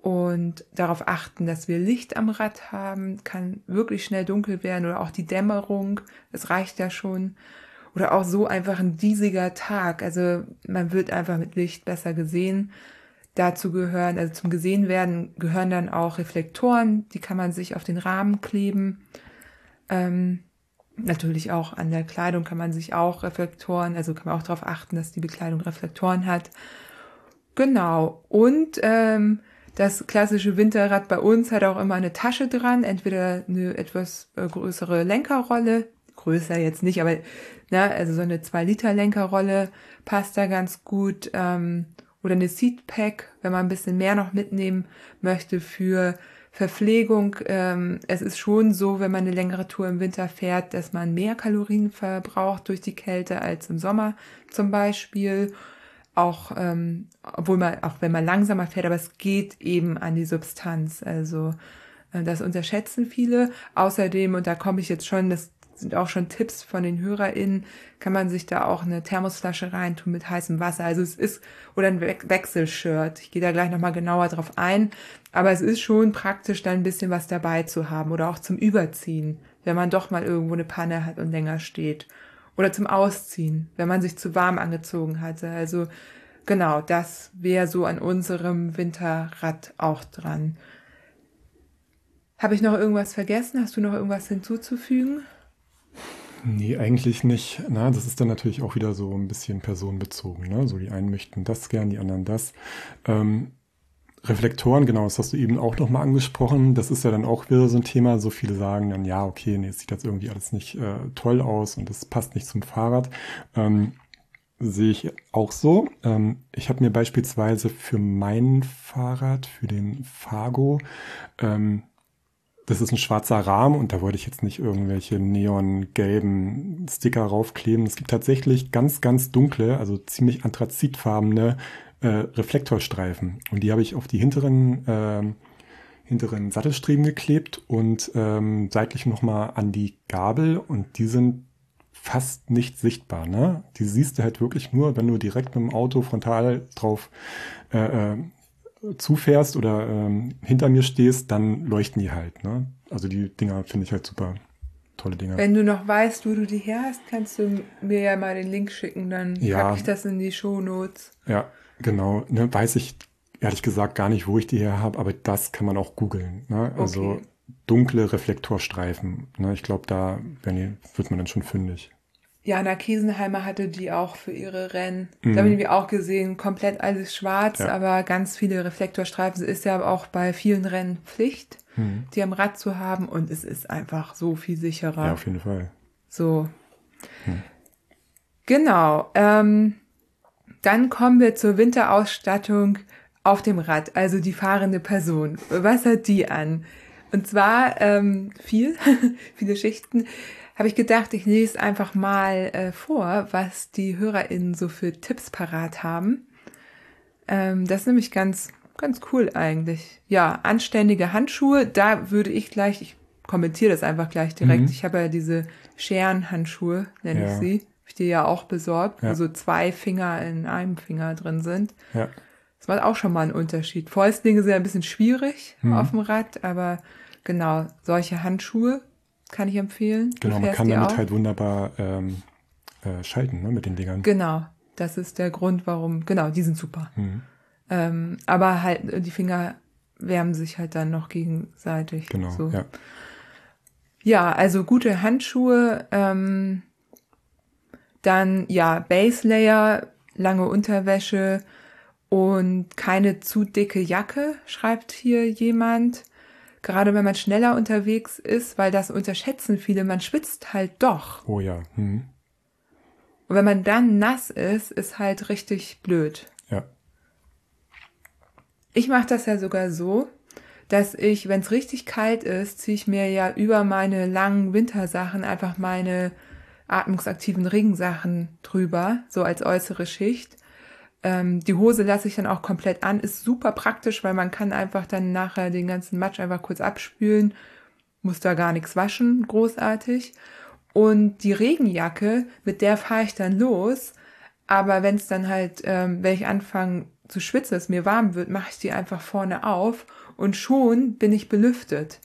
und darauf achten, dass wir Licht am Rad haben, kann wirklich schnell dunkel werden oder auch die Dämmerung, das reicht ja schon. Oder auch so einfach ein diesiger Tag, also man wird einfach mit Licht besser gesehen. Dazu gehören, also zum gesehen werden, gehören dann auch Reflektoren, die kann man sich auf den Rahmen kleben. Ähm, natürlich auch an der Kleidung kann man sich auch Reflektoren, also kann man auch darauf achten, dass die Bekleidung Reflektoren hat. Genau. Und ähm, das klassische Winterrad bei uns hat auch immer eine Tasche dran, entweder eine etwas äh, größere Lenkerrolle, größer jetzt nicht, aber na, ne, also so eine 2 Liter Lenkerrolle passt da ganz gut. Ähm, oder eine Seatpack, wenn man ein bisschen mehr noch mitnehmen möchte für Verpflegung. Ähm, es ist schon so, wenn man eine längere Tour im Winter fährt, dass man mehr Kalorien verbraucht durch die Kälte als im Sommer zum Beispiel auch, ähm, obwohl man, auch wenn man langsamer fährt, aber es geht eben an die Substanz. Also äh, das unterschätzen viele. Außerdem, und da komme ich jetzt schon, das sind auch schon Tipps von den HörerInnen, kann man sich da auch eine Thermosflasche reintun mit heißem Wasser. Also es ist, oder ein We Wechselshirt. Ich gehe da gleich nochmal genauer drauf ein. Aber es ist schon praktisch, da ein bisschen was dabei zu haben oder auch zum Überziehen, wenn man doch mal irgendwo eine Panne hat und länger steht oder zum Ausziehen, wenn man sich zu warm angezogen hatte. Also genau, das wäre so an unserem Winterrad auch dran. Habe ich noch irgendwas vergessen? Hast du noch irgendwas hinzuzufügen? Nee, eigentlich nicht. Na, das ist dann natürlich auch wieder so ein bisschen personenbezogen. Ne? So die einen möchten das gern, die anderen das. Ähm, Reflektoren, genau, das hast du eben auch nochmal angesprochen. Das ist ja dann auch wieder so ein Thema. So viele sagen dann, ja, okay, nee, es sieht jetzt irgendwie alles nicht äh, toll aus und das passt nicht zum Fahrrad. Ähm, sehe ich auch so. Ähm, ich habe mir beispielsweise für mein Fahrrad, für den Fargo, ähm, das ist ein schwarzer Rahmen und da wollte ich jetzt nicht irgendwelche neongelben Sticker raufkleben. Es gibt tatsächlich ganz, ganz dunkle, also ziemlich anthrazitfarbene äh, Reflektorstreifen. Und die habe ich auf die hinteren, äh, hinteren Sattelstreben geklebt und ähm, seitlich nochmal an die Gabel und die sind fast nicht sichtbar. Ne? Die siehst du halt wirklich nur, wenn du direkt mit dem Auto frontal drauf äh, äh, zufährst oder ähm, hinter mir stehst, dann leuchten die halt. Ne? Also die Dinger finde ich halt super. Tolle Dinger. Wenn du noch weißt, wo du die her hast, kannst du mir ja mal den Link schicken, dann Ja. packe ich das in die Shownotes. Ja, genau. Ne, weiß ich ehrlich gesagt gar nicht, wo ich die her habe, aber das kann man auch googeln. Ne? Also Okay. dunkle Reflektorstreifen. Ne? Ich glaube, da die, wird man dann schon fündig. Jana Kiesenheimer hatte die auch für ihre Rennen. Da haben wir auch gesehen, komplett alles schwarz, Mhm. Ja. aber ganz viele Reflektorstreifen. Ist ja auch bei vielen Rennen Pflicht, Mhm. die am Rad zu haben und es ist einfach so viel sicherer. Ja, auf jeden Fall. So. Genau. Ähm, dann kommen wir zur Winterausstattung auf dem Rad, also die fahrende Person. Was hat die an? Und zwar ähm, viel, <laughs> viele Schichten. Habe ich gedacht, ich lese einfach mal äh, vor, was die HörerInnen so für Tipps parat haben. Ähm, das ist nämlich ganz, ganz cool eigentlich. Ja, anständige Handschuhe, da würde ich gleich, ich kommentiere das einfach gleich direkt. Mhm. Ich habe ja diese Scherenhandschuhe, nenne ich Ja. sie. Hab ich dir ja auch besorgt, Ja. wo so zwei Finger in einem Finger drin sind. Ja. Das macht auch schon mal einen Unterschied. Fäustlinge sind ja ein bisschen schwierig Mhm. auf dem Rad, aber genau, solche Handschuhe kann ich empfehlen. Genau, man kann damit auch? halt wunderbar ähm, äh, schalten, ne, mit den Dingern. Genau, das ist der Grund, warum, genau, die sind super. Mhm. Ähm, aber halt, die Finger wärmen sich halt dann noch gegenseitig. Genau, so. ja. Ja, also gute Handschuhe, ähm, dann ja, Base Layer, lange Unterwäsche und keine zu dicke Jacke, schreibt hier jemand. Gerade wenn man schneller unterwegs ist, weil das unterschätzen viele, man schwitzt halt doch. Oh ja. Mhm. Und wenn man dann nass ist, ist halt richtig blöd. Ja. Ich mache das ja sogar so, dass ich, wenn es richtig kalt ist, ziehe ich mir ja über meine langen Wintersachen einfach meine atmungsaktiven Regensachen drüber, so als äußere Schicht. Ähm, die Hose lasse ich dann auch komplett an, ist super praktisch, weil man kann einfach dann nachher den ganzen Matsch einfach kurz abspülen, muss da gar nichts waschen, großartig. Und die Regenjacke, mit der fahre ich dann los. Aber wenn es dann halt, ähm, wenn ich anfange zu schwitzen, es mir warm wird, mache ich die einfach vorne auf und schon bin ich belüftet.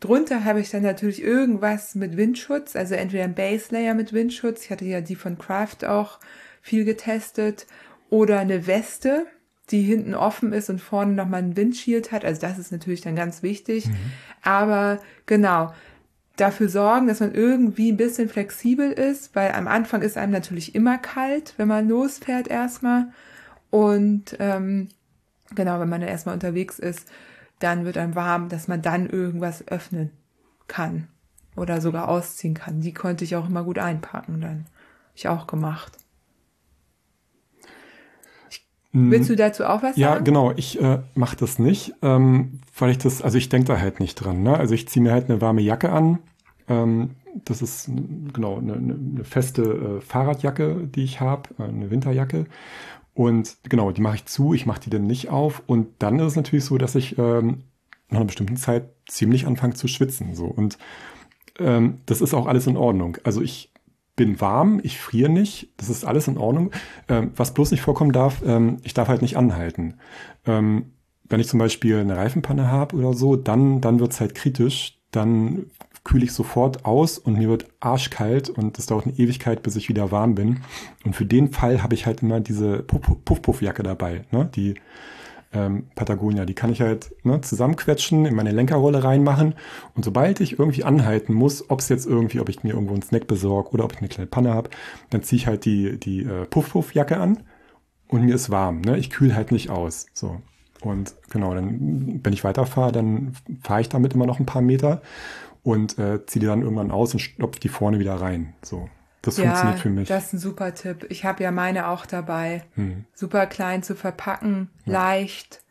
Drunter habe ich dann natürlich irgendwas mit Windschutz, also entweder ein Base Layer mit Windschutz, ich hatte ja die von Kraft auch viel getestet, oder eine Weste, die hinten offen ist und vorne nochmal ein Windshield hat. Also das ist natürlich dann ganz wichtig. Aber genau, dafür sorgen, dass man irgendwie ein bisschen flexibel ist, weil am Anfang ist einem natürlich immer kalt, wenn man losfährt erstmal. Und ähm, genau, wenn man dann erstmal unterwegs ist, dann wird einem warm, dass man dann irgendwas öffnen kann oder sogar ausziehen kann. Die konnte ich auch immer gut einpacken dann. Ich auch gemacht. Willst du dazu auch was Mhm. Ja, sagen? genau. Ich äh, mache das nicht, ähm, weil ich das, also ich denke da halt nicht dran. Ne? Also ich ziehe mir halt eine warme Jacke an. Ähm, das ist genau eine, eine eine feste äh, Fahrradjacke, die ich habe, äh, eine Winterjacke. Und genau, die mache ich zu. Ich mache die dann nicht auf. Und dann ist es natürlich so, dass ich ähm, nach einer bestimmten Zeit ziemlich anfange zu schwitzen. So und ähm, das ist auch alles in Ordnung. Also ich bin warm, ich friere nicht, das ist alles in Ordnung. Ähm, was bloß nicht vorkommen darf, ähm, ich darf halt nicht anhalten. Ähm, wenn ich zum Beispiel eine Reifenpanne habe oder so, dann, dann wird's halt kritisch. Dann kühle ich sofort aus und mir wird arschkalt und es dauert eine Ewigkeit, bis ich wieder warm bin. Und für den Fall habe ich halt immer diese Puff- Puff-Puff-Jacke dabei, ne? die ähm, Patagonia. Die kann ich halt ne, zusammenquetschen, in meine Lenkerrolle reinmachen. Und sobald ich irgendwie anhalten muss, ob es jetzt irgendwie, ob ich mir irgendwo einen Snack besorge oder ob ich eine kleine Panne habe, dann ziehe ich halt die, die äh, Puff-Puff-Jacke an und mir ist warm. Ne? Ich kühle halt nicht aus. So. Und genau, dann, wenn ich weiterfahre, dann fahre ich damit immer noch ein paar Meter und äh, ziehe die dann irgendwann aus und stopfe die vorne wieder rein. So. Das ja, funktioniert für mich. Das ist ein super Tipp. Ich habe ja meine auch dabei. Hm. Super klein zu verpacken, ja. leicht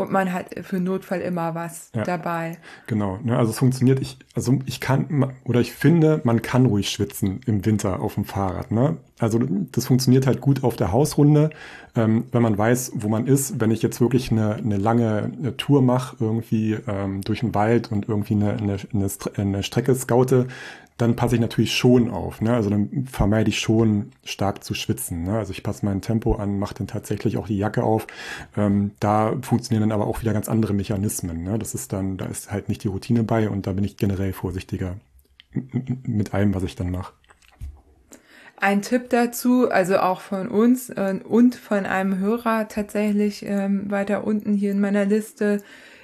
und man hat für Notfall immer was ja, dabei. Genau, ne, also es funktioniert, ich, also ich kann oder ich finde, man kann ruhig schwitzen im Winter auf dem Fahrrad. Ne? Also das funktioniert halt gut auf der Hausrunde, ähm, wenn man weiß, wo man ist. Wenn ich jetzt wirklich eine, eine lange eine Tour mache, irgendwie ähm, durch den Wald und irgendwie eine, eine, eine Strecke scoute, dann passe ich natürlich schon auf. Ne? Also dann vermeide ich schon stark zu schwitzen. Ne? Also ich passe mein Tempo an, mache dann tatsächlich auch die Jacke auf. Ähm, da funktionieren dann aber auch wieder ganz andere Mechanismen. Ne? Das ist dann, da ist halt nicht die Routine bei und da bin ich generell vorsichtiger mit allem, was ich dann mache. Ein Tipp dazu, also auch von uns äh, und von einem Hörer tatsächlich ähm, weiter unten hier in meiner Liste,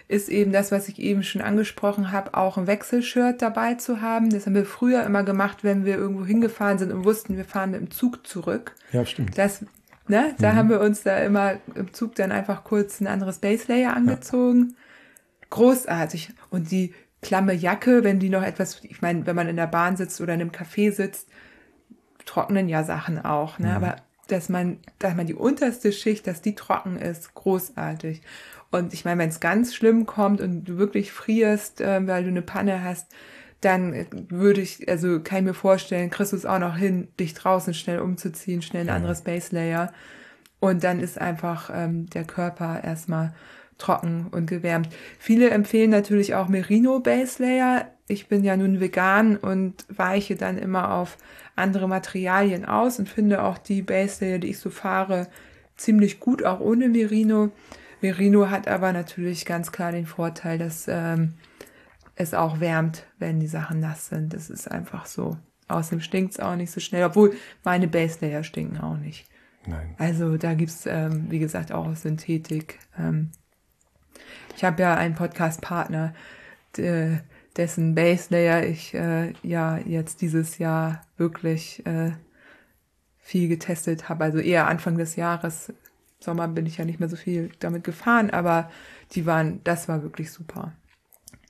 ist eben das, was ich eben schon angesprochen habe, auch ein Wechselshirt dabei zu haben. Das haben wir früher immer gemacht, wenn wir irgendwo hingefahren sind und wussten, wir fahren mit dem Zug zurück. Ja, stimmt. Das, ne, da mhm. haben wir uns da immer im Zug dann einfach kurz ein anderes Base Layer angezogen. Ja. Großartig. Und die klamme Jacke, wenn die noch etwas, ich meine, wenn man in der Bahn sitzt oder in einem Café sitzt, trocknen ja Sachen auch, ne? Mhm. Aber dass man, dass man die unterste Schicht, dass die trocken ist, großartig. Und ich meine, wenn es ganz schlimm kommt und du wirklich frierst, äh, weil du eine Panne hast, dann äh, würde ich, also kann ich mir vorstellen, kriegst du es auch noch hin, dich draußen schnell umzuziehen, schnell ein anderes Base Layer. Und dann ist einfach ähm, der Körper erstmal trocken und gewärmt. Viele empfehlen natürlich auch Merino Base Layer. Ich bin ja nun vegan und weiche dann immer auf andere Materialien aus und finde auch die Base Layer, die ich so fahre, ziemlich gut, auch ohne Merino. Merino hat aber natürlich ganz klar den Vorteil, dass ähm, es auch wärmt, wenn die Sachen nass sind. Das ist einfach so. Außerdem stinkt es auch nicht so schnell, obwohl meine Base Layer stinken auch nicht. Nein. Also da gibt's ähm, wie gesagt, auch Synthetik. Ähm, ich habe ja einen Podcast-Partner, dessen Base Layer ich äh, ja jetzt dieses Jahr wirklich äh, viel getestet habe. Also eher Anfang des Jahres Sommer bin ich ja nicht mehr so viel damit gefahren, aber die waren, das war wirklich super.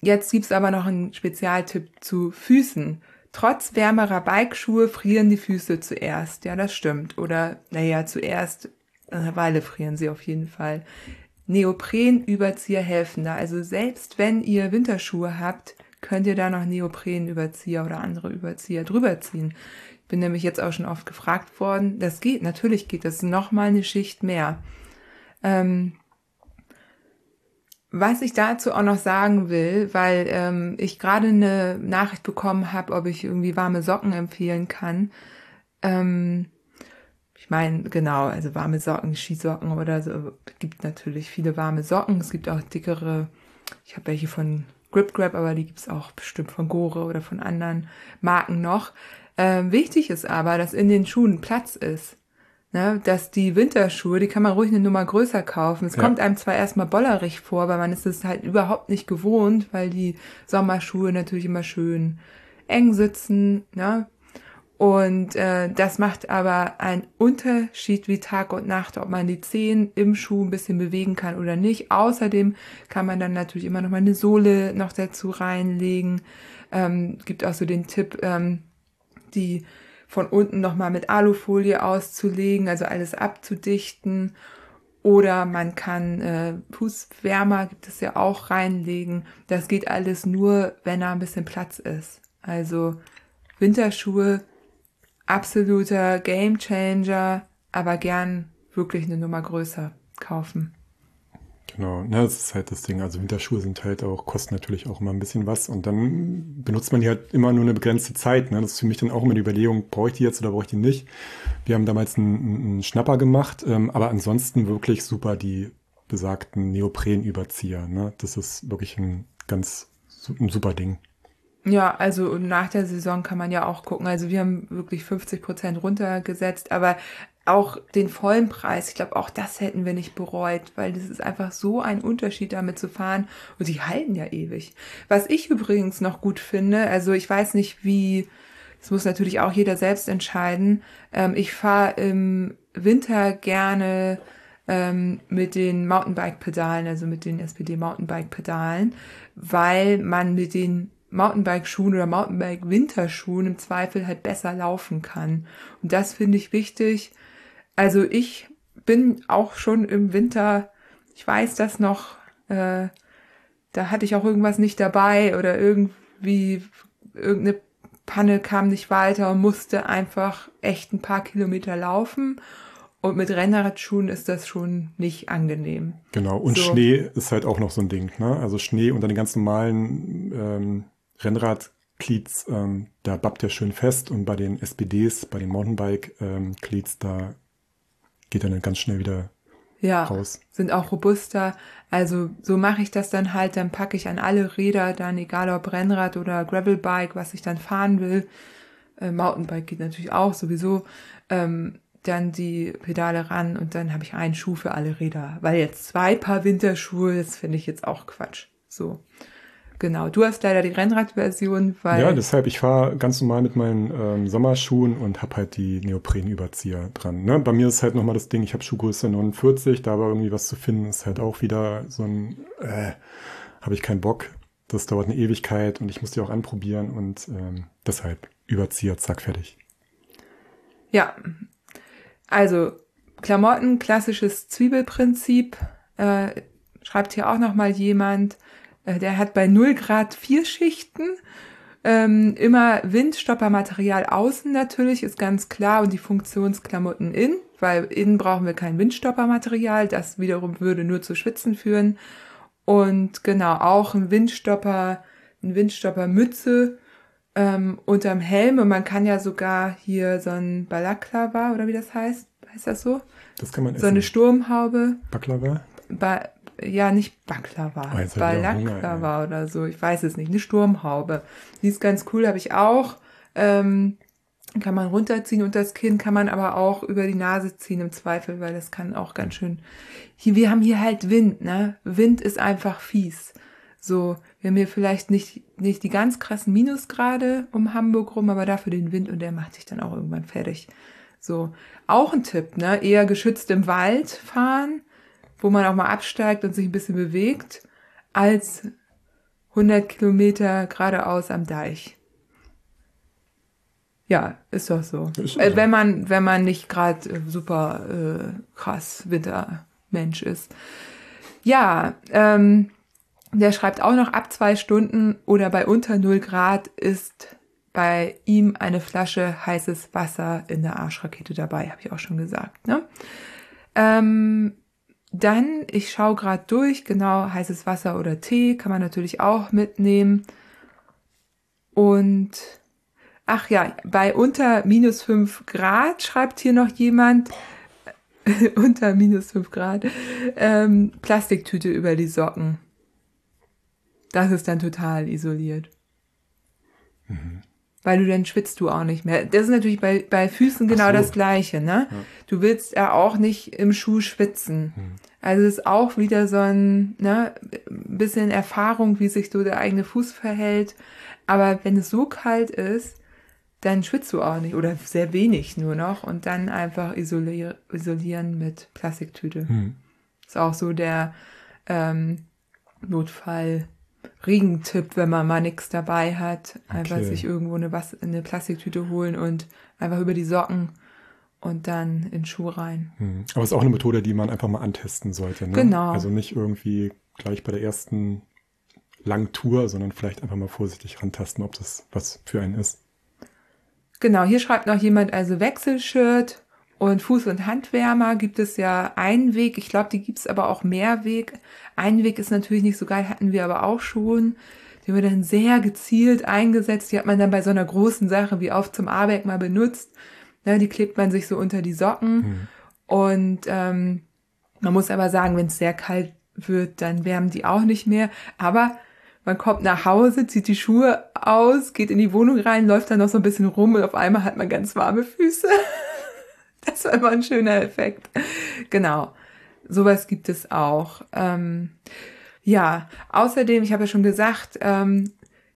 Jetzt gibt's aber noch einen Spezialtipp zu Füßen. Trotz wärmerer Bikeschuhe frieren die Füße zuerst. Ja, das stimmt. Oder, naja, zuerst, eine Weile frieren sie auf jeden Fall. Neoprenüberzieher helfen da. Also selbst wenn ihr Winterschuhe habt, könnt ihr da noch Neoprenüberzieher oder andere Überzieher drüber ziehen. Bin nämlich jetzt auch schon oft gefragt worden. Das geht, natürlich geht das. Nochmal eine Schicht mehr. Ähm, was ich dazu auch noch sagen will, weil ähm, ich gerade eine Nachricht bekommen habe, ob ich irgendwie warme Socken empfehlen kann. Ähm, ich meine, genau, also warme Socken, Skisocken oder so. gibt natürlich viele warme Socken. Es gibt auch dickere, ich habe welche von Grip Grab, aber die gibt's auch bestimmt von Gore oder von anderen Marken noch. Ähm, wichtig ist aber, dass in den Schuhen Platz ist. Ne? Dass die Winterschuhe, die kann man ruhig eine Nummer größer kaufen. Es ja. kommt einem zwar erstmal bollerig vor, weil man ist es halt überhaupt nicht gewohnt, weil die Sommerschuhe natürlich immer schön eng sitzen. Ne? Und äh, das macht aber einen Unterschied wie Tag und Nacht, ob man die Zehen im Schuh ein bisschen bewegen kann oder nicht. Außerdem kann man dann natürlich immer noch mal eine Sohle noch dazu reinlegen. Ähm, gibt auch so den Tipp, ähm, die von unten nochmal mit Alufolie auszulegen, also alles abzudichten. Oder man kann äh, Fußwärmer, gibt es ja auch reinlegen. Das geht alles nur, wenn da ein bisschen Platz ist. Also Winterschuhe, absoluter Gamechanger, aber gern wirklich eine Nummer größer kaufen. Genau, ne, das ist halt das Ding. Also Winterschuhe sind halt auch, kosten natürlich auch immer ein bisschen was und dann benutzt man die halt immer nur eine begrenzte Zeit. Ne? Das ist für mich dann auch immer die Überlegung, brauche ich die jetzt oder brauche ich die nicht? Wir haben damals einen, einen Schnapper gemacht, ähm, aber ansonsten wirklich super die besagten Neoprenüberzieher. Ne? Das ist wirklich ein ganz ein super Ding. Ja, also nach der Saison kann man ja auch gucken. Also wir haben wirklich 50 Prozent runtergesetzt, aber auch den vollen Preis, ich glaube, auch das hätten wir nicht bereut, weil das ist einfach so ein Unterschied, damit zu fahren. Und die halten ja ewig. Was ich übrigens noch gut finde, also ich weiß nicht, wie, das muss natürlich auch jeder selbst entscheiden. Ähm, ich fahre im Winter gerne ähm, mit den Mountainbike-Pedalen, also mit den SPD-Mountainbike-Pedalen, weil man mit den Mountainbike-Schuhen oder Mountainbike-Winterschuhen im Zweifel halt besser laufen kann. Und das finde ich wichtig. Also ich bin auch schon im Winter, ich weiß das noch, äh, da hatte ich auch irgendwas nicht dabei oder irgendwie irgendeine Panne kam nicht weiter und musste einfach echt ein paar Kilometer laufen. Und mit Rennradschuhen ist das schon nicht angenehm. Genau, und so. Schnee ist halt auch noch so ein Ding. Ne? Also Schnee unter den ganz normalen ähm, Rennrad-Cleats, ähm, da bappt er schön fest. Und bei den SPDs, bei den Mountainbike-Cleats, ähm, da geht dann ganz schnell wieder ja, raus. Sind auch robuster. Also so mache ich das dann halt. Dann packe ich an alle Räder, dann egal ob Rennrad oder Gravelbike, was ich dann fahren will. Äh, Mountainbike geht natürlich auch sowieso. Ähm, dann die Pedale ran und dann habe ich einen Schuh für alle Räder. Weil jetzt zwei Paar Winterschuhe, das finde ich jetzt auch Quatsch. So. Genau, du hast leider die Rennradversion, weil. Ja, deshalb, ich fahre ganz normal mit meinen ähm, Sommerschuhen und habe halt die Neoprenüberzieher dran. Ne? Bei mir ist halt nochmal das Ding, ich habe Schuhgröße 49, da aber irgendwie was zu finden, ist halt auch wieder so ein, äh, habe ich keinen Bock. Das dauert eine Ewigkeit und ich muss die auch anprobieren und ähm, deshalb Überzieher, zack, fertig. Ja, also Klamotten, klassisches Zwiebelprinzip, äh, schreibt hier auch nochmal jemand, der hat bei 0 Grad vier Schichten. Ähm, immer Windstoppermaterial außen natürlich, ist ganz klar, und die Funktionsklamotten innen, weil innen brauchen wir kein Windstoppermaterial, das wiederum würde nur zu Schwitzen führen. Und genau, auch ein Windstopper, ein Windstoppermütze ähm, unterm Helm und man kann ja sogar hier so ein Balaklava oder wie das heißt, heißt das so? Das kann man essen. So eine Sturmhaube. Baklava? Ba ja, nicht Baklava, oh, Balaklava oder so, ich weiß es nicht, eine Sturmhaube. Die ist ganz cool, habe ich auch. Ähm, kann man runterziehen und das Kinn kann man aber auch über die Nase ziehen im Zweifel, weil das kann auch ganz schön. Hier, wir haben hier halt Wind, ne? Wind ist einfach fies. So, wir haben hier vielleicht nicht, nicht die ganz krassen Minusgrade um Hamburg rum, aber dafür den Wind und der macht sich dann auch irgendwann fertig. So, auch ein Tipp, ne? Eher geschützt im Wald fahren wo man auch mal absteigt und sich ein bisschen bewegt, als 100 Kilometer geradeaus am Deich. Ja, ist doch so. Ist äh, wenn man wenn man nicht gerade äh, super äh, krass Wintermensch ist. Ja, ähm, der schreibt auch noch ab zwei Stunden oder bei unter 0 Grad ist bei ihm eine Flasche heißes Wasser in der Arschrakete dabei, habe ich auch schon gesagt. Ne? Ähm, dann, ich schaue gerade durch, genau, heißes Wasser oder Tee kann man natürlich auch mitnehmen. Und, ach ja, bei unter minus 5 Grad schreibt hier noch jemand, <laughs> unter minus 5 Grad, ähm, Plastiktüte über die Socken. Das ist dann total isoliert. Mhm weil du dann schwitzt du auch nicht mehr. Das ist natürlich bei, bei Füßen genau so. das Gleiche, ne? Ja. Du willst ja auch nicht im Schuh schwitzen. Hm. Also es ist auch wieder so ein ne, bisschen Erfahrung, wie sich so der eigene Fuß verhält. Aber wenn es so kalt ist, dann schwitzt du auch nicht oder sehr wenig nur noch und dann einfach isolier isolieren mit Plastiktüte. Hm. Ist auch so der ähm, Notfall. Regentipp, wenn man mal nichts dabei hat. Einfach okay. sich irgendwo eine, Was eine Plastiktüte holen und einfach über die Socken und dann in den Schuh rein. Hm. Aber es ist auch eine Methode, die man einfach mal antesten sollte. Ne? Genau. Also nicht irgendwie gleich bei der ersten langen Tour, sondern vielleicht einfach mal vorsichtig rantasten, ob das was für einen ist. Genau, hier schreibt noch jemand also Wechselshirt und Fuß- und Handwärmer gibt es ja einen Weg. Ich glaube, die gibt es aber auch mehr Weg. Ein Weg ist natürlich nicht so geil, hatten wir aber auch schon. Die wird dann sehr gezielt eingesetzt. Die hat man dann bei so einer großen Sache wie auf zum Arbeck mal benutzt. Ja, die klebt man sich so unter die Socken. Hm. Und ähm, man muss aber sagen, wenn es sehr kalt wird, dann wärmen die auch nicht mehr. Aber man kommt nach Hause, zieht die Schuhe aus, geht in die Wohnung rein, läuft dann noch so ein bisschen rum und auf einmal hat man ganz warme Füße. <laughs> Das war immer ein schöner Effekt. Genau. Sowas gibt es auch. Ähm, ja, außerdem, ich habe ja schon gesagt, ähm,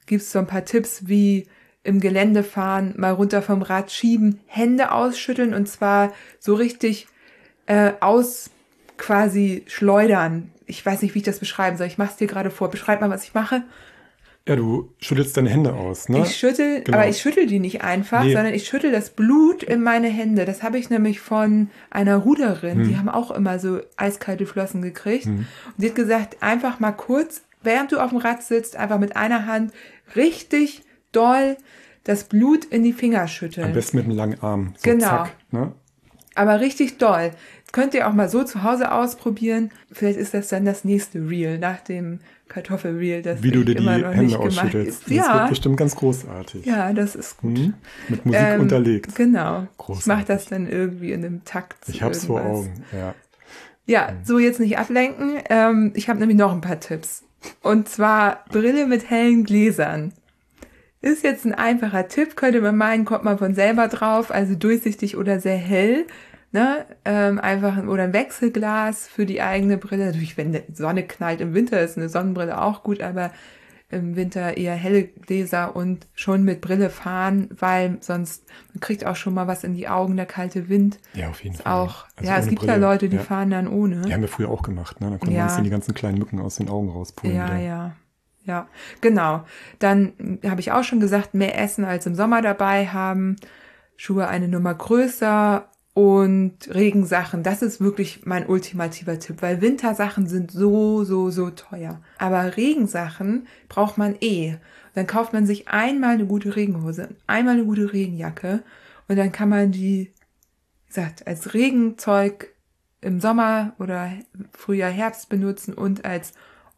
gibt es so ein paar Tipps wie im Gelände fahren, mal runter vom Rad schieben, Hände ausschütteln und zwar so richtig äh, aus quasi schleudern. Ich weiß nicht, wie ich das beschreiben soll. Ich mache es dir gerade vor. Beschreib mal, was ich mache. Ja, du schüttelst deine Hände aus, ne? Ich schüttel, Genau. aber ich schüttel die nicht einfach, Nee. sondern ich schüttel das Blut in meine Hände. Das habe ich nämlich von einer Ruderin. Hm. Die haben auch immer so eiskalte Flossen gekriegt. Und die hat gesagt, einfach mal kurz, während du auf dem Rad sitzt, einfach mit einer Hand richtig doll das Blut in die Finger Am schütteln. besten mit einem langen Arm. So Genau. Zack, ne? Aber richtig doll. Könnt ihr auch mal so zu Hause ausprobieren. Vielleicht ist das dann das nächste Reel nach dem Kartoffelreel, das Wie du ich dir die Hände ausschüttelst. <laughs> Das Ja, wird bestimmt ganz großartig. ja, das ist gut. Mhm. Mit Musik Ähm, unterlegt. Genau. Ich Großartig. mache das dann irgendwie in einem Takt. Ich hab's vor irgendwas. Augen, ja. Ja, so jetzt nicht ablenken. Ähm, ich habe nämlich noch ein paar Tipps. Und zwar Brille mit hellen Gläsern. Ist jetzt ein einfacher Tipp, könnte man meinen, kommt man von selber drauf, also durchsichtig oder sehr hell. Ne? Ähm, einfach ein, oder ein Wechselglas für die eigene Brille. Natürlich, wenn die Sonne knallt im Winter, ist eine Sonnenbrille auch gut, aber im Winter eher helle Gläser und schon mit Brille fahren, weil sonst man kriegt auch schon mal was in die Augen, der kalte Wind. Ja, auf jeden Ist Fall. auch, Also ja, es gibt ja Brille, Leute, die ja. fahren dann ohne. Die haben wir früher auch gemacht, ne? Da konnten Ja. wir uns dann die ganzen kleinen Mücken aus den Augen rauspulen. Ja, wieder. ja, ja, genau. Dann habe ich auch schon gesagt, mehr Essen als im Sommer dabei haben, Schuhe eine Nummer größer und Regensachen. Das ist wirklich mein ultimativer Tipp, weil Wintersachen sind so, so, so teuer. Aber Regensachen braucht man eh. Dann kauft man sich einmal eine gute Regenhose, einmal eine gute Regenjacke und dann kann man die, wie gesagt, als Regenzeug im Sommer oder Frühjahr, Herbst benutzen und als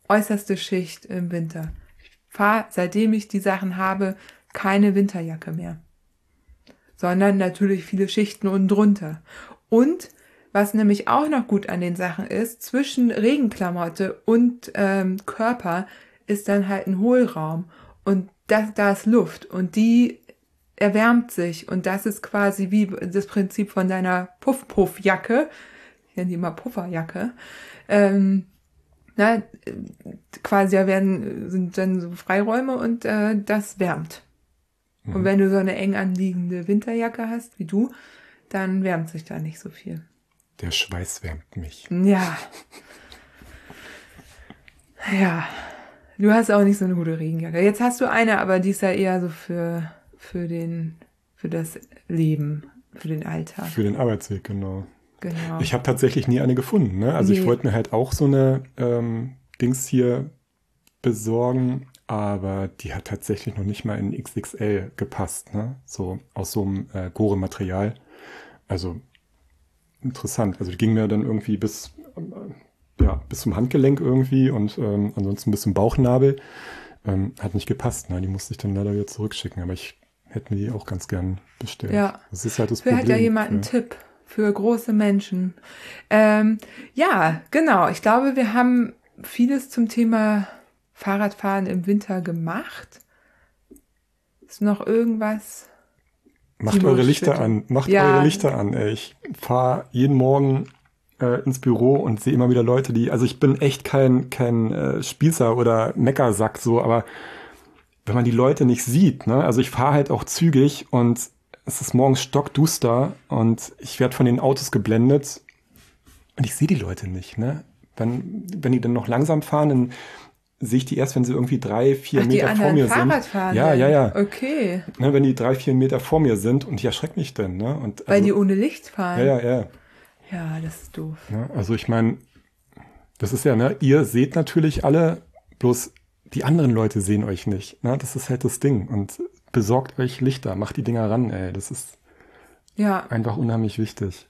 äußerste Schicht im Winter. Ich fahre, seitdem ich die Sachen habe, keine Winterjacke mehr. Sondern natürlich viele Schichten unten drunter. Und was nämlich auch noch gut an den Sachen ist, zwischen Regenklamotte und ähm, Körper ist dann halt ein Hohlraum. Und das, da ist Luft. Und die erwärmt sich. Und das ist quasi wie das Prinzip von deiner Puff-Puff-Jacke. Ich nenne die immer Pufferjacke. Ähm, na, quasi da werden, sind dann so Freiräume und äh, das wärmt. Und wenn du so eine eng anliegende Winterjacke hast, wie du, dann wärmt sich da nicht so viel. Der Schweiß wärmt mich. Ja. Ja. Du hast auch nicht so eine gute Regenjacke. Jetzt hast du eine, aber die ist ja eher so für, für den, für das Leben, für den Alltag. Für den Arbeitsweg, genau. Genau. Ich habe tatsächlich nie eine gefunden. Ne? Also ich Nee. wollte mir halt auch so eine ähm, Dings hier besorgen, aber die hat tatsächlich noch nicht mal in XXL gepasst. Ne? So aus so einem äh, Gore-Material. Also interessant. Also die ging mir dann irgendwie bis, ähm, ja, bis zum Handgelenk irgendwie und ähm, ansonsten bis zum Bauchnabel. Ähm, hat nicht gepasst. Ne? Die musste ich dann leider wieder zurückschicken, aber ich hätte mir die auch ganz gern bestellt. Ja. Das ist halt das Vielleicht Problem. hat ja jemand einen. Tipp für große Menschen. Ähm, ja, genau. Ich glaube, wir haben vieles zum Thema Fahrradfahren im Winter gemacht. Ist noch irgendwas? Macht eure Lichter an, macht Ja. eure Lichter an. Ey. Ich fahre jeden Morgen äh, ins Büro und sehe immer wieder Leute, die, also ich bin echt kein, kein äh, Spießer oder Meckersack so, aber wenn man die Leute nicht sieht, ne, also ich fahre halt auch zügig und es ist morgens stockduster und ich werde von den Autos geblendet und ich sehe die Leute nicht, ne? Wenn, wenn die dann noch langsam fahren, dann sehe ich die erst, wenn sie irgendwie drei, vier Ach, die Meter vor anderen mir Fahrrad sind. fahren. Ja, ja, ja. Okay. Ne, wenn die drei, vier Meter vor mir sind und ich erschrecke mich dann, ne? Und Weil also, die ohne Licht fahren. ja, ja, ja, Ja, das ist doof. ja. Also ich meine, das ist ja, ne, ihr seht natürlich alle, bloß die anderen Leute sehen euch nicht. Ne? Das ist halt das Ding. Und besorgt euch Lichter, macht die Dinger ran, ey. Das ist Ja, einfach unheimlich wichtig.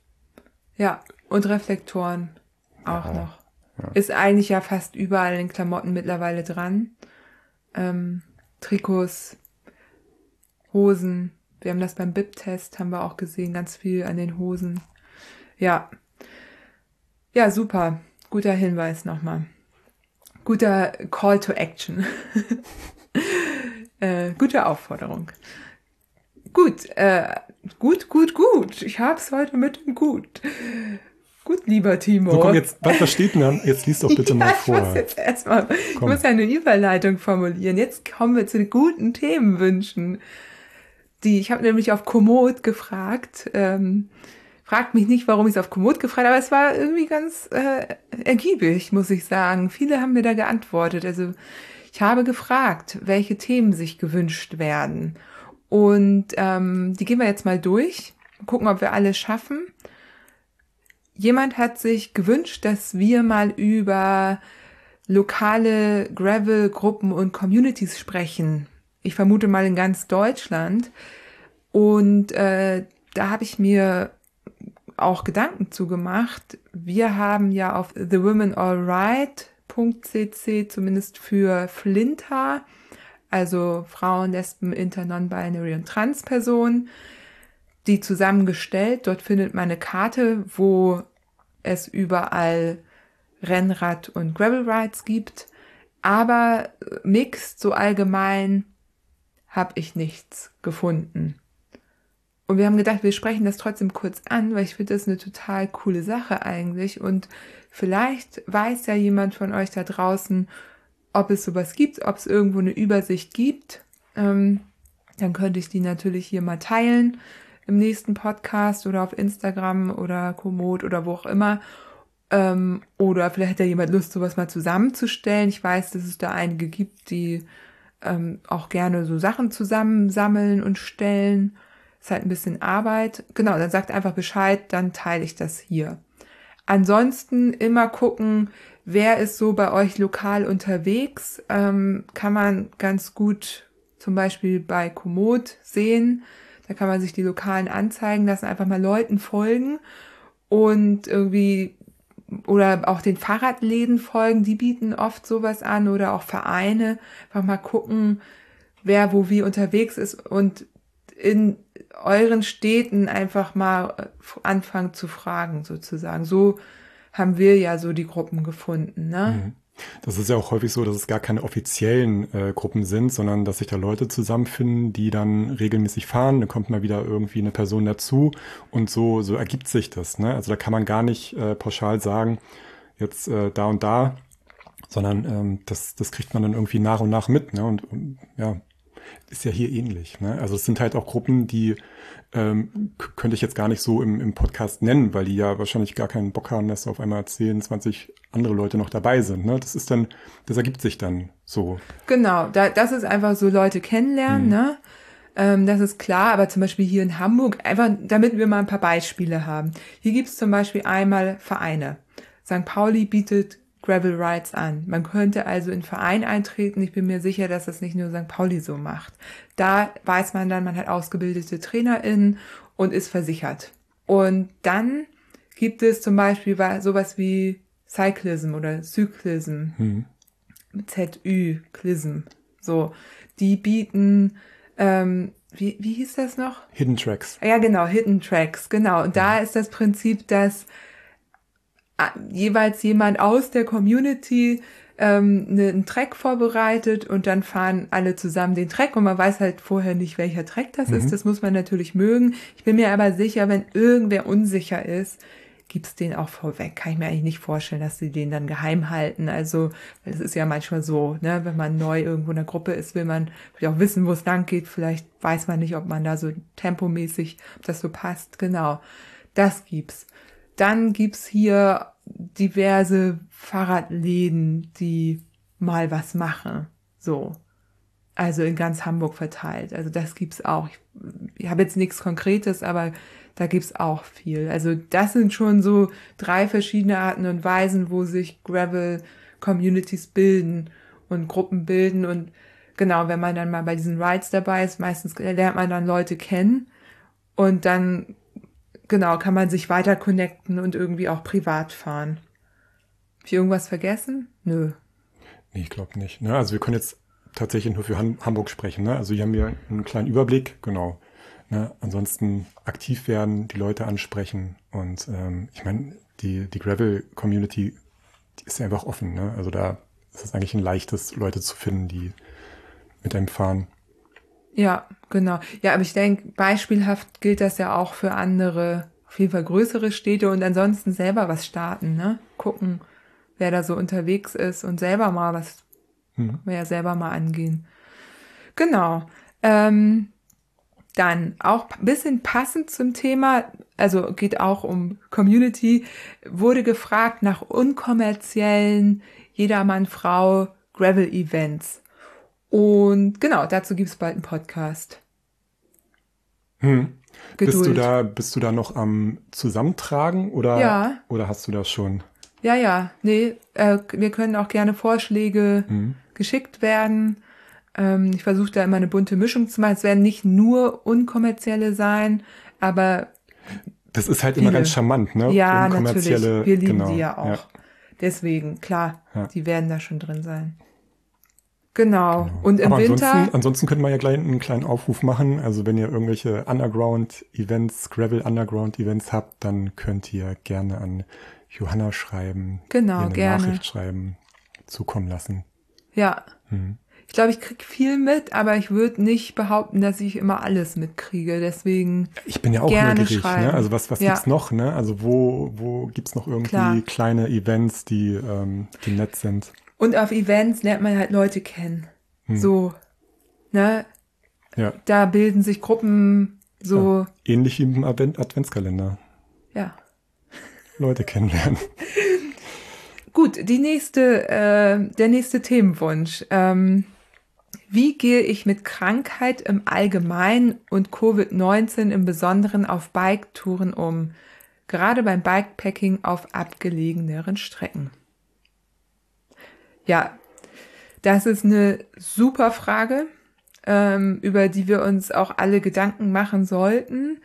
ja. Und Reflektoren auch Ja, noch. Ja. Ist eigentlich ja fast überall in Klamotten mittlerweile dran. Ähm, Trikots, Hosen. Wir haben das beim BIP-Test, haben wir auch gesehen, ganz viel an den Hosen. Ja. Ja, super. Guter Hinweis nochmal. Guter Call to Action. <laughs> äh, gute Aufforderung. Gut, äh, gut, gut, gut. Ich hab's heute mit dem Gut. Gut, lieber Timo. So, komm, jetzt, was, steht denn? Jetzt liest doch <laughs> bitte mal ja, ich vor. muss jetzt erstmal, ich muss ja eine Überleitung formulieren. Jetzt kommen wir zu den guten Themenwünschen. Die, ich habe nämlich auf Komoot gefragt, ähm, Fragt mich nicht, warum ich es auf Komoot gefragt habe, aber es war irgendwie ganz äh, ergiebig, muss ich sagen. Viele haben mir da geantwortet. Also ich habe gefragt, welche Themen sich gewünscht werden. Und ähm, die gehen wir jetzt mal durch, gucken, ob wir alle schaffen. Jemand hat sich gewünscht, dass wir mal über lokale Gravel-Gruppen und Communities sprechen. Ich vermute mal in ganz Deutschland. Und äh, da habe ich mir auch Gedanken zugemacht. Wir haben ja auf thewomenallright.cc zumindest für Flinta, also Frauen, Lesben, Inter, Non-Binary und Trans-Personen, die zusammengestellt. Dort findet man eine Karte, wo es überall Rennrad- und Gravel-Rides gibt. Aber mixed, so allgemein, habe ich nichts gefunden. Und wir haben gedacht, wir sprechen das trotzdem kurz an, weil ich finde das eine total coole Sache eigentlich. Und vielleicht weiß ja jemand von euch da draußen, ob es sowas gibt, ob es irgendwo eine Übersicht gibt. Ähm, dann könnte ich die natürlich hier mal teilen im nächsten Podcast oder auf Instagram oder Komoot oder wo auch immer. Ähm, oder vielleicht hat ja jemand Lust, sowas mal zusammenzustellen. Ich weiß, dass es da einige gibt, die ähm, auch gerne so Sachen zusammensammeln und stellen. Ist halt ein bisschen Arbeit. Genau, dann sagt einfach Bescheid, dann teile ich das hier. Ansonsten immer gucken, wer ist so bei euch lokal unterwegs. Ähm, kann man ganz gut zum Beispiel bei Komoot sehen. Da kann man sich die lokalen Anzeigen lassen, einfach mal Leuten folgen und irgendwie oder auch den Fahrradläden folgen, die bieten oft sowas an oder auch Vereine. Einfach mal gucken, wer wo wie unterwegs ist und in euren Städten einfach mal äh, anfangen zu fragen, sozusagen. So haben wir ja so die Gruppen gefunden, ne? Mhm. Das ist ja auch häufig so, dass es gar keine offiziellen äh, Gruppen sind, sondern dass sich da Leute zusammenfinden, die dann regelmäßig fahren. Dann kommt mal wieder irgendwie eine Person dazu und so, so ergibt sich das. Ne? Also da kann man gar nicht äh, pauschal sagen, jetzt äh, da und da, sondern ähm, das, das kriegt man dann irgendwie nach und nach mit. Ne? Und, ja, ist ja hier ähnlich. Ne? Also es sind halt auch Gruppen, die ähm, könnte ich jetzt gar nicht so im, im Podcast nennen, weil die ja wahrscheinlich gar keinen Bock haben, dass auf einmal 10, 20 andere Leute noch dabei sind. Ne? Das ist dann, das ergibt sich dann so. Genau, da, das ist einfach so Leute kennenlernen, mhm. ne? Ähm, das ist klar, aber zum Beispiel hier in Hamburg, einfach damit wir mal ein paar Beispiele haben. Hier gibt's zum Beispiel einmal Vereine. St. Pauli bietet Gravel Rides an. Man könnte also in Verein eintreten. Ich bin mir sicher, dass das nicht nur St. Pauli so macht. Da weiß man dann, man hat ausgebildete TrainerInnen und ist versichert. Und dann gibt es zum Beispiel sowas wie Cyclism oder Cyclism. Hm. ZÜ, Clism. So. Die bieten, ähm, wie, wie hieß das noch? Hidden Tracks. Ja, genau, Hidden Tracks, genau. Und da ist das Prinzip, dass jeweils jemand aus der Community ähm, ne, einen Track vorbereitet und dann fahren alle zusammen den Track und man weiß halt vorher nicht, welcher Track das mhm. ist. Das muss man natürlich mögen. Ich bin mir aber sicher, wenn irgendwer unsicher ist, gibt's den auch vorweg. Kann ich mir eigentlich nicht vorstellen, dass sie den dann geheim halten. Also, es ist ja manchmal so, ne, wenn man neu irgendwo in der Gruppe ist, will man vielleicht auch wissen, wo es lang geht. Vielleicht weiß man nicht, ob man da so tempomäßig, ob das so passt. Genau. Das gibt's. Dann gibt's hier diverse Fahrradläden, die mal was machen. So. Also in ganz Hamburg verteilt. Also das gibt's auch. Ich, ich habe jetzt nichts Konkretes, aber da gibt's auch viel. Also das sind schon so drei verschiedene Arten und Weisen, wo sich Gravel Communities bilden und Gruppen bilden und genau, wenn man dann mal bei diesen Rides dabei ist, meistens lernt man dann Leute kennen und dann genau, kann man sich weiter connecten und irgendwie auch privat fahren. Hab ich irgendwas vergessen? Nö. Nee, ich glaube nicht. Ne? Also wir können jetzt tatsächlich nur für Hamburg sprechen. Ne? Also hier haben wir einen kleinen Überblick, genau. Ne? Ansonsten aktiv werden, die Leute ansprechen und ähm, ich meine, die, die Gravel-Community, ist ja einfach offen. Ne? Also da ist es eigentlich ein leichtes, Leute zu finden, die mit einem fahren. Ja, genau. Ja, aber ich denke, beispielhaft gilt das ja auch für andere, auf jeden Fall größere Städte und ansonsten selber was starten, ne? Gucken, wer da so unterwegs ist und selber mal was, mhm. ja selber mal angehen. Genau. Ähm, Dann auch ein bisschen passend zum Thema, also geht auch um Community, wurde gefragt nach unkommerziellen Jedermann Frau Gravel Events. Und genau, dazu gibt es bald einen Podcast. Hm. Bist du da, bist du da noch am Zusammentragen oder, ja. oder hast du das schon? Ja, ja, nee, äh, wir können auch gerne Vorschläge hm. geschickt werden. Ähm, ich versuche da immer eine bunte Mischung zu machen. Es werden nicht nur unkommerzielle sein, aber das ist halt viele. immer ganz charmant, ne? Ja, natürlich. Wir lieben genau, die ja auch. Ja. Deswegen, klar, ja. die werden da schon drin sein. Genau. genau. Und im Aber Winter. Ansonsten, ansonsten könnte man ja gleich einen kleinen Aufruf machen. Also wenn ihr irgendwelche Underground-Events, Gravel Underground-Events habt, dann könnt ihr gerne an Johanna schreiben. Genau, eine gerne. Nachricht schreiben, zukommen lassen. Ja. Hm. Ich glaube, ich krieg viel mit, aber ich würde nicht behaupten, dass ich immer alles mitkriege. Deswegen. Ich bin ja auch gerne neugierig, schreiben. ne? Also was, was ja. gibt's noch, ne? Also wo, wo gibt's noch irgendwie Klar. kleine Events, die, ähm, die nett sind? Und auf Events lernt man halt Leute kennen. Hm. So, ne? Ja. Da bilden sich Gruppen so. Ja. Ähnlich wie im Advent Adventskalender. Ja. Leute kennenlernen. <laughs> Gut, die nächste, äh, der nächste Themenwunsch. Ähm, wie gehe ich mit Krankheit im Allgemeinen und Covid-19 im Besonderen auf Biketouren um? Gerade beim Bikepacking auf abgelegeneren Strecken. Ja, das ist eine super Frage, ähm, über die wir uns auch alle Gedanken machen sollten.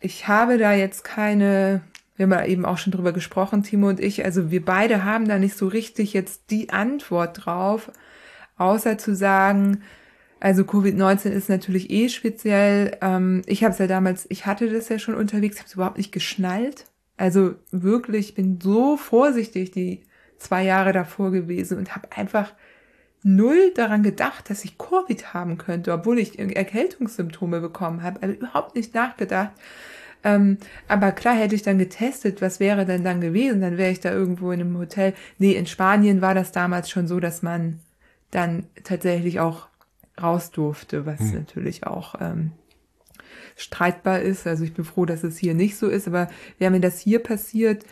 Ich habe da jetzt keine, wir haben ja eben auch schon drüber gesprochen, Timo und ich, also wir beide haben da nicht so richtig jetzt die Antwort drauf, außer zu sagen, also Covid-19 ist natürlich eh speziell. Ähm, ich habe es ja damals, ich hatte das ja schon unterwegs, habe es überhaupt nicht geschnallt. Also wirklich, ich bin so vorsichtig die zwei Jahre davor gewesen und habe einfach null daran gedacht, dass ich Covid haben könnte, obwohl ich Erkältungssymptome bekommen habe. Also überhaupt nicht nachgedacht. Ähm, aber klar hätte ich dann getestet, was wäre denn dann gewesen? Dann wäre ich da irgendwo in einem Hotel. Nee, in Spanien war das damals schon so, dass man dann tatsächlich auch raus durfte, was Hm. natürlich auch ähm, streitbar ist. Also ich bin froh, dass es hier nicht so ist, aber wäre mir das hier passiert,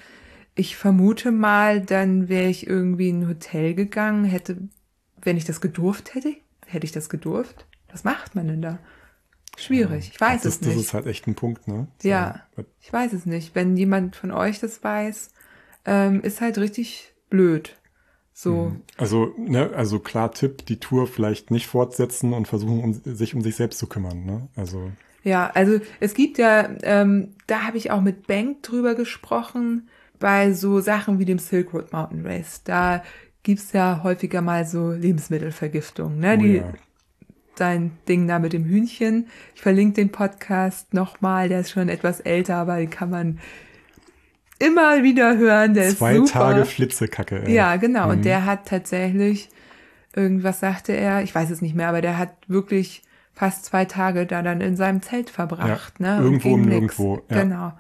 ich vermute mal, dann wäre ich irgendwie in ein Hotel gegangen, hätte, wenn ich das gedurft hätte, hätte ich das gedurft? Was macht man denn da? Schwierig, ich weiß das, es nicht. Das ist halt echt ein Punkt, ne? So, Ja. Ich weiß es nicht. Wenn jemand von euch das weiß, ähm, ist halt richtig blöd. So, Also, ne, also klar Tipp, die Tour vielleicht nicht fortsetzen und versuchen, um, sich um sich selbst zu kümmern, ne? Also, ja, also es gibt ja, ähm, da habe ich auch mit Bank drüber gesprochen, bei so Sachen wie dem Silk Road Mountain Race. Da gibt's ja häufiger mal so Lebensmittelvergiftung, ne? oh Die, ja. Dein Ding da mit dem Hühnchen. Ich verlinke den Podcast nochmal, der ist schon etwas älter, aber den kann man immer wieder hören. Der Zwei ist super. Tage Flitzekacke, ey. Ja, genau. Mhm. Und der hat tatsächlich, irgendwas sagte er, ich weiß es nicht mehr, aber der hat wirklich fast zwei Tage da dann in seinem Zelt verbracht. Ja, ne? Und irgendwo nix. Nirgendwo, ja. Genau.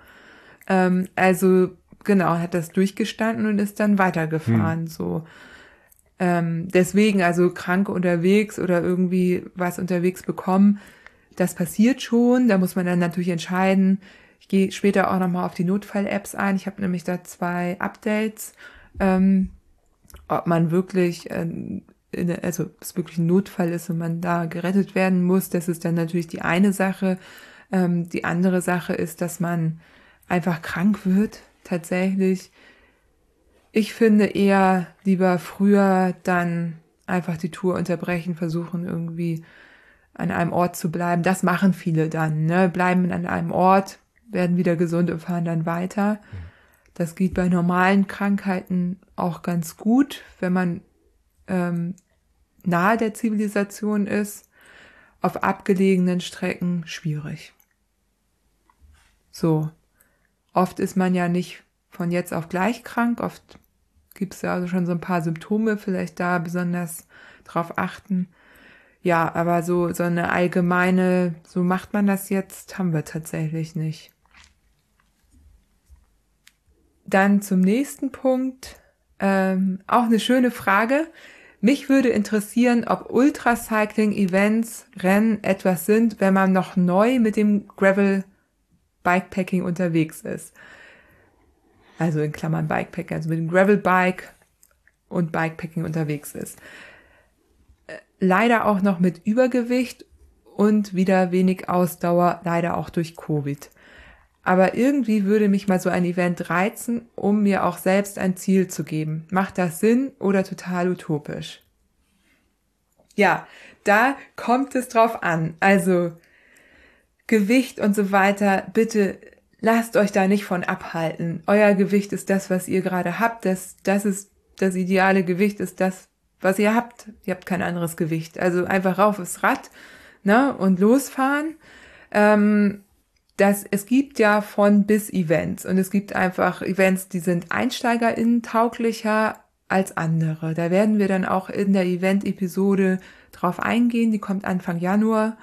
Ähm, also, genau, hat das durchgestanden und ist dann Hm. weitergefahren. So. Ähm, deswegen, also krank unterwegs oder irgendwie was unterwegs bekommen, das passiert schon. Da muss man dann natürlich entscheiden. Ich gehe später auch nochmal auf die Notfall-Apps ein. Ich habe nämlich da zwei Updates, ähm, ob man wirklich, ähm, in, also es wirklich ein Notfall ist und man da gerettet werden muss. Das ist dann natürlich die eine Sache. Ähm, die andere Sache ist, dass man einfach krank wird, tatsächlich. Ich finde eher lieber früher dann einfach die Tour unterbrechen, versuchen irgendwie an einem Ort zu bleiben. Das machen viele dann, ne? Bleiben an einem Ort, werden wieder gesund und fahren dann weiter. Das geht bei normalen Krankheiten auch ganz gut, wenn man ähm, nahe der Zivilisation ist. Auf abgelegenen Strecken schwierig. So. Oft ist man ja nicht von jetzt auf gleich krank. Oft gibt es ja also schon so ein paar Symptome, vielleicht da besonders drauf achten. Ja, aber so, so eine allgemeine, so macht man das jetzt, haben wir tatsächlich nicht. Dann zum nächsten Punkt. Ähm, auch eine schöne Frage. Mich würde interessieren, ob Ultracycling-Events, Rennen etwas sind, wenn man noch neu mit dem Gravel Bikepacking unterwegs ist. Also in Klammern Bikepacking, also mit dem Gravelbike und Bikepacking unterwegs ist. Äh, leider auch noch mit Übergewicht und wieder wenig Ausdauer, leider auch durch Covid. Aber irgendwie würde mich mal so ein Event reizen, um mir auch selbst ein Ziel zu geben. Macht das Sinn oder total utopisch? Ja, da kommt es drauf an. Also Gewicht und so weiter, bitte lasst euch da nicht von abhalten. Euer Gewicht ist das, was ihr gerade habt. Das, das ist das ideale Gewicht, ist das, was ihr habt. Ihr habt kein anderes Gewicht. Also einfach rauf aufs Rad ne, und losfahren. Ähm, das, es gibt ja von bis Events und es gibt einfach Events, die sind EinsteigerInnen tauglicher als andere. Da werden wir dann auch in der Event-Episode drauf eingehen. Die kommt Anfang Januar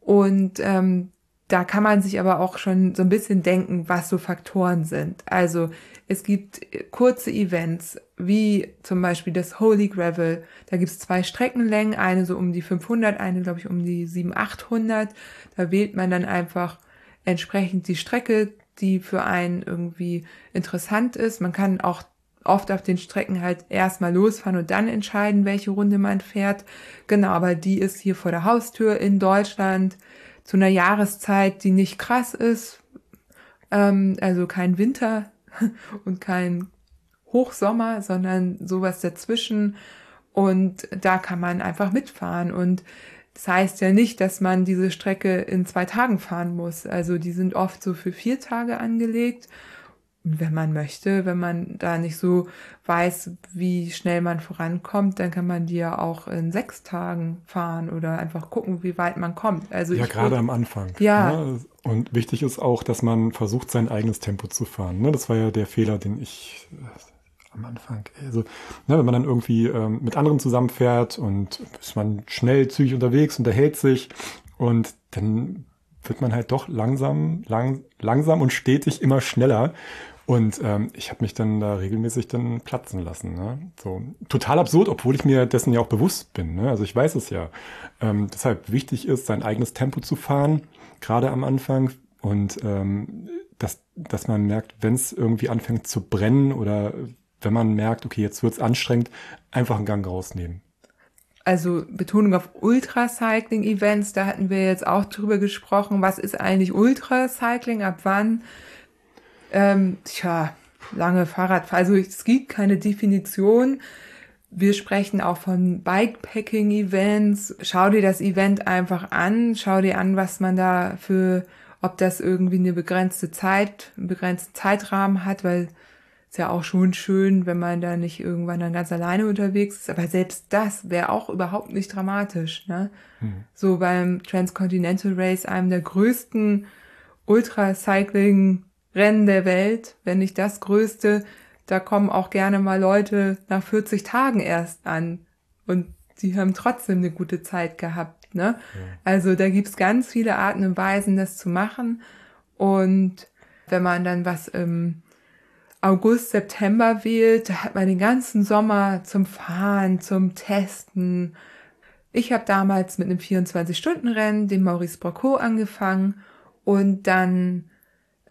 und ähm, da kann man sich aber auch schon so ein bisschen denken, was so Faktoren sind. Also es gibt kurze Events, wie zum Beispiel das Holy Gravel. Da gibt es zwei Streckenlängen, eine so um die 500, eine glaube ich um die 700, 800. Da wählt man dann einfach entsprechend die Strecke, die für einen irgendwie interessant ist. Man kann auch oft auf den Strecken halt erstmal losfahren und dann entscheiden, welche Runde man fährt. Genau, aber die ist hier vor der Haustür in Deutschland zu einer Jahreszeit, die nicht krass ist. Ähm, also kein Winter <laughs> und kein Hochsommer, sondern sowas dazwischen. Und da kann man einfach mitfahren. Und das heißt ja nicht, dass man diese Strecke in zwei Tagen fahren muss. Also die sind oft so für vier Tage angelegt. Wenn man möchte, wenn man da nicht so weiß, wie schnell man vorankommt, dann kann man die ja auch in sechs Tagen fahren oder einfach gucken, wie weit man kommt. Also ja, gerade am Anfang. Ja. Ne? Und wichtig ist auch, dass man versucht, sein eigenes Tempo zu fahren. Ne? Das war ja der Fehler, den ich am Anfang. Also, ne, wenn man dann irgendwie ähm, mit anderen zusammenfährt und ist man schnell, zügig unterwegs, unterhält sich und dann wird man halt doch langsam, lang, langsam und stetig immer schneller. Und ähm, ich habe mich dann da regelmäßig dann platzen lassen. Ne? So total absurd, obwohl ich mir dessen ja auch bewusst bin. Ne? Also ich weiß es ja. Ähm, deshalb wichtig ist, sein eigenes Tempo zu fahren, gerade am Anfang. Und ähm, dass, dass man merkt, wenn es irgendwie anfängt zu brennen oder wenn man merkt, okay, jetzt wird's anstrengend, einfach einen Gang rausnehmen. Also Betonung auf Ultracycling-Events, da hatten wir jetzt auch drüber gesprochen. Was ist eigentlich Ultracycling? Ab wann? Ähm, tja, lange Fahrradfahren. Also es gibt keine Definition. Wir sprechen auch von Bikepacking-Events. Schau dir das Event einfach an. Schau dir an, was man da für, ob das irgendwie eine begrenzte Zeit, einen begrenzten Zeitrahmen hat, weil ist ja auch schon schön, wenn man da nicht irgendwann dann ganz alleine unterwegs ist. Aber selbst das wäre auch überhaupt nicht dramatisch. Ne? Hm. So beim Transcontinental Race, einem der größten Ultracycling-Rennen der Welt, wenn nicht das größte, da kommen auch gerne mal Leute nach 40 Tagen erst an. Und die haben trotzdem eine gute Zeit gehabt. Ne? Ja. Also da gibt's ganz viele Arten und Weisen, das zu machen. Und wenn man dann was im August, September wählt, da hat man den ganzen Sommer zum Fahren, zum Testen. Ich habe damals mit einem 24-Stunden-Rennen, dem Maurice Brocco, angefangen und dann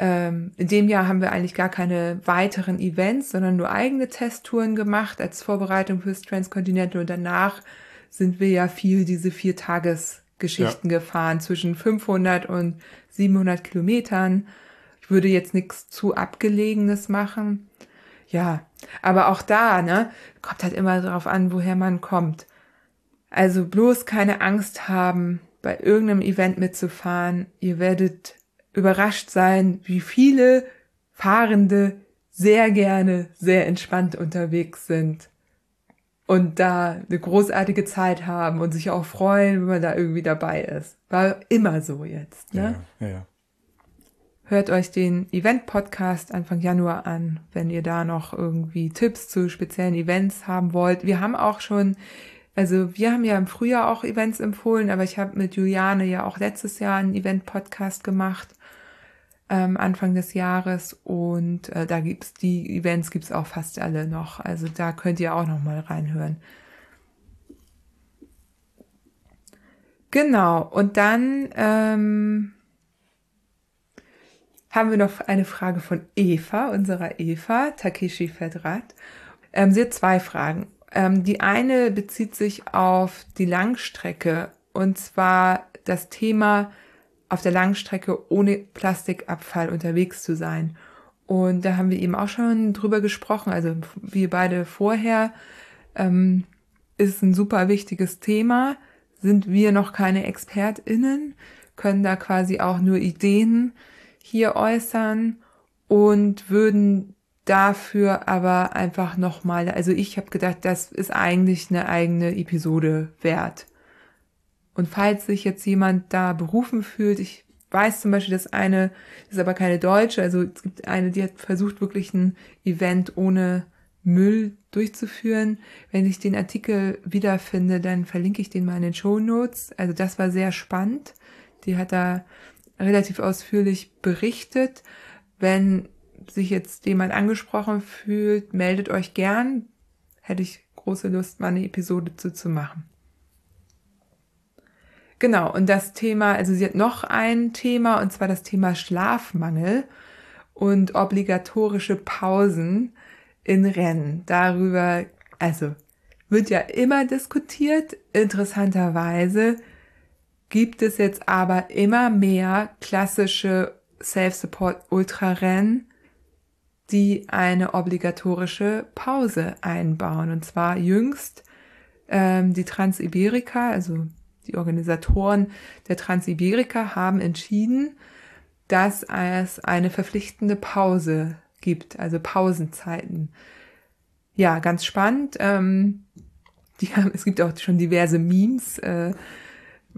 ähm, in dem Jahr haben wir eigentlich gar keine weiteren Events, sondern nur eigene Testtouren gemacht als Vorbereitung fürs Transcontinental und danach sind wir ja viel diese vier Tagesgeschichten ja. gefahren zwischen 500 und 700 Kilometern würde jetzt nichts zu abgelegenes machen. Ja, aber auch da, ne, kommt halt immer darauf an, woher man kommt. Also bloß keine Angst haben, bei irgendeinem Event mitzufahren. Ihr werdet überrascht sein, wie viele Fahrende sehr gerne sehr entspannt unterwegs sind und da eine großartige Zeit haben und sich auch freuen, wenn man da irgendwie dabei ist. War immer so jetzt, ne? Ja, ja. Hört euch den Event-Podcast Anfang Januar an, wenn ihr da noch irgendwie Tipps zu speziellen Events haben wollt. Wir haben auch schon, also wir haben ja im Frühjahr auch Events empfohlen, aber ich habe mit Juliane ja auch letztes Jahr einen Event-Podcast gemacht, ähm, Anfang des Jahres. Und äh, da gibt's die Events gibt's auch fast alle noch. Also da könnt ihr auch noch mal reinhören. Genau, und dann ähm, haben wir noch eine Frage von Eva, unserer Eva, Takeshi Fedrat. Ähm, sie hat zwei Fragen. Ähm, die eine bezieht sich auf die Langstrecke und zwar das Thema auf der Langstrecke ohne Plastikabfall unterwegs zu sein. Und da haben wir eben auch schon drüber gesprochen, also wir beide vorher. Ähm, ist ein super wichtiges Thema. Sind wir noch keine ExpertInnen, können da quasi auch nur Ideen hier äußern und würden dafür aber einfach nochmal, also ich habe gedacht, das ist eigentlich eine eigene Episode wert. Und falls sich jetzt jemand da berufen fühlt, ich weiß zum Beispiel, dass eine, das ist aber keine Deutsche, also es gibt eine, die hat versucht, wirklich ein Event ohne Müll durchzuführen. Wenn ich den Artikel wiederfinde, dann verlinke ich den mal in den Show Notes. Also das war sehr spannend. Die hat da relativ ausführlich berichtet. Wenn sich jetzt jemand angesprochen fühlt, meldet euch gern. Hätte ich große Lust, mal eine Episode zu, zu machen. Genau, und das Thema, also sie hat noch ein Thema, und zwar das Thema Schlafmangel und obligatorische Pausen in Rennen. Darüber, also wird ja immer diskutiert. Interessanterweise gibt es jetzt aber immer mehr klassische Self-Support-Ultra-Rennen, die eine obligatorische Pause einbauen. Und zwar jüngst ähm, die Transiberika, also die Organisatoren der Transiberika haben entschieden, dass es eine verpflichtende Pause gibt, also Pausenzeiten. Ja, ganz spannend. Ähm, die haben, es gibt auch schon diverse Memes, äh,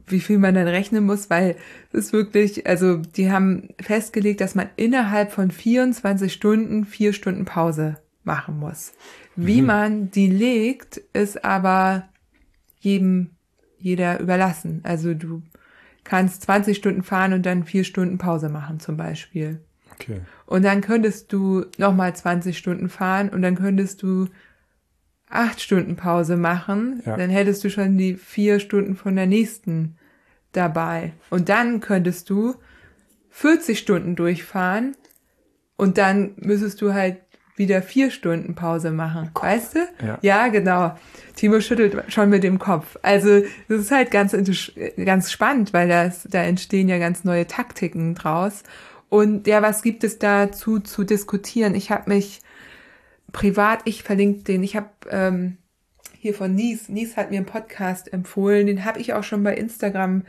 wie viel man dann rechnen muss, weil es ist wirklich, also die haben festgelegt, dass man innerhalb von 24 Stunden vier Stunden Pause machen muss. Wie mhm. man die legt, ist aber jedem jeder überlassen. Also du kannst 20 Stunden fahren und dann vier Stunden Pause machen zum Beispiel. Okay. Und dann könntest du nochmal 20 Stunden fahren und dann könntest du acht Stunden Pause machen. Ja. Dann hättest du schon die vier Stunden von der nächsten dabei. Und dann könntest du 40 Stunden durchfahren und dann müsstest du halt wieder vier Stunden Pause machen. Kopf. Weißt du? Ja. ja, genau. Timo schüttelt schon mit dem Kopf. Also das ist halt ganz, ganz spannend, weil das, da entstehen ja ganz neue Taktiken draus. Und ja, was gibt es dazu zu diskutieren? Ich habe mich privat, ich verlinke den, ich habe ähm, hier von Nies, Nies hat mir einen Podcast empfohlen, den habe ich auch schon bei Instagram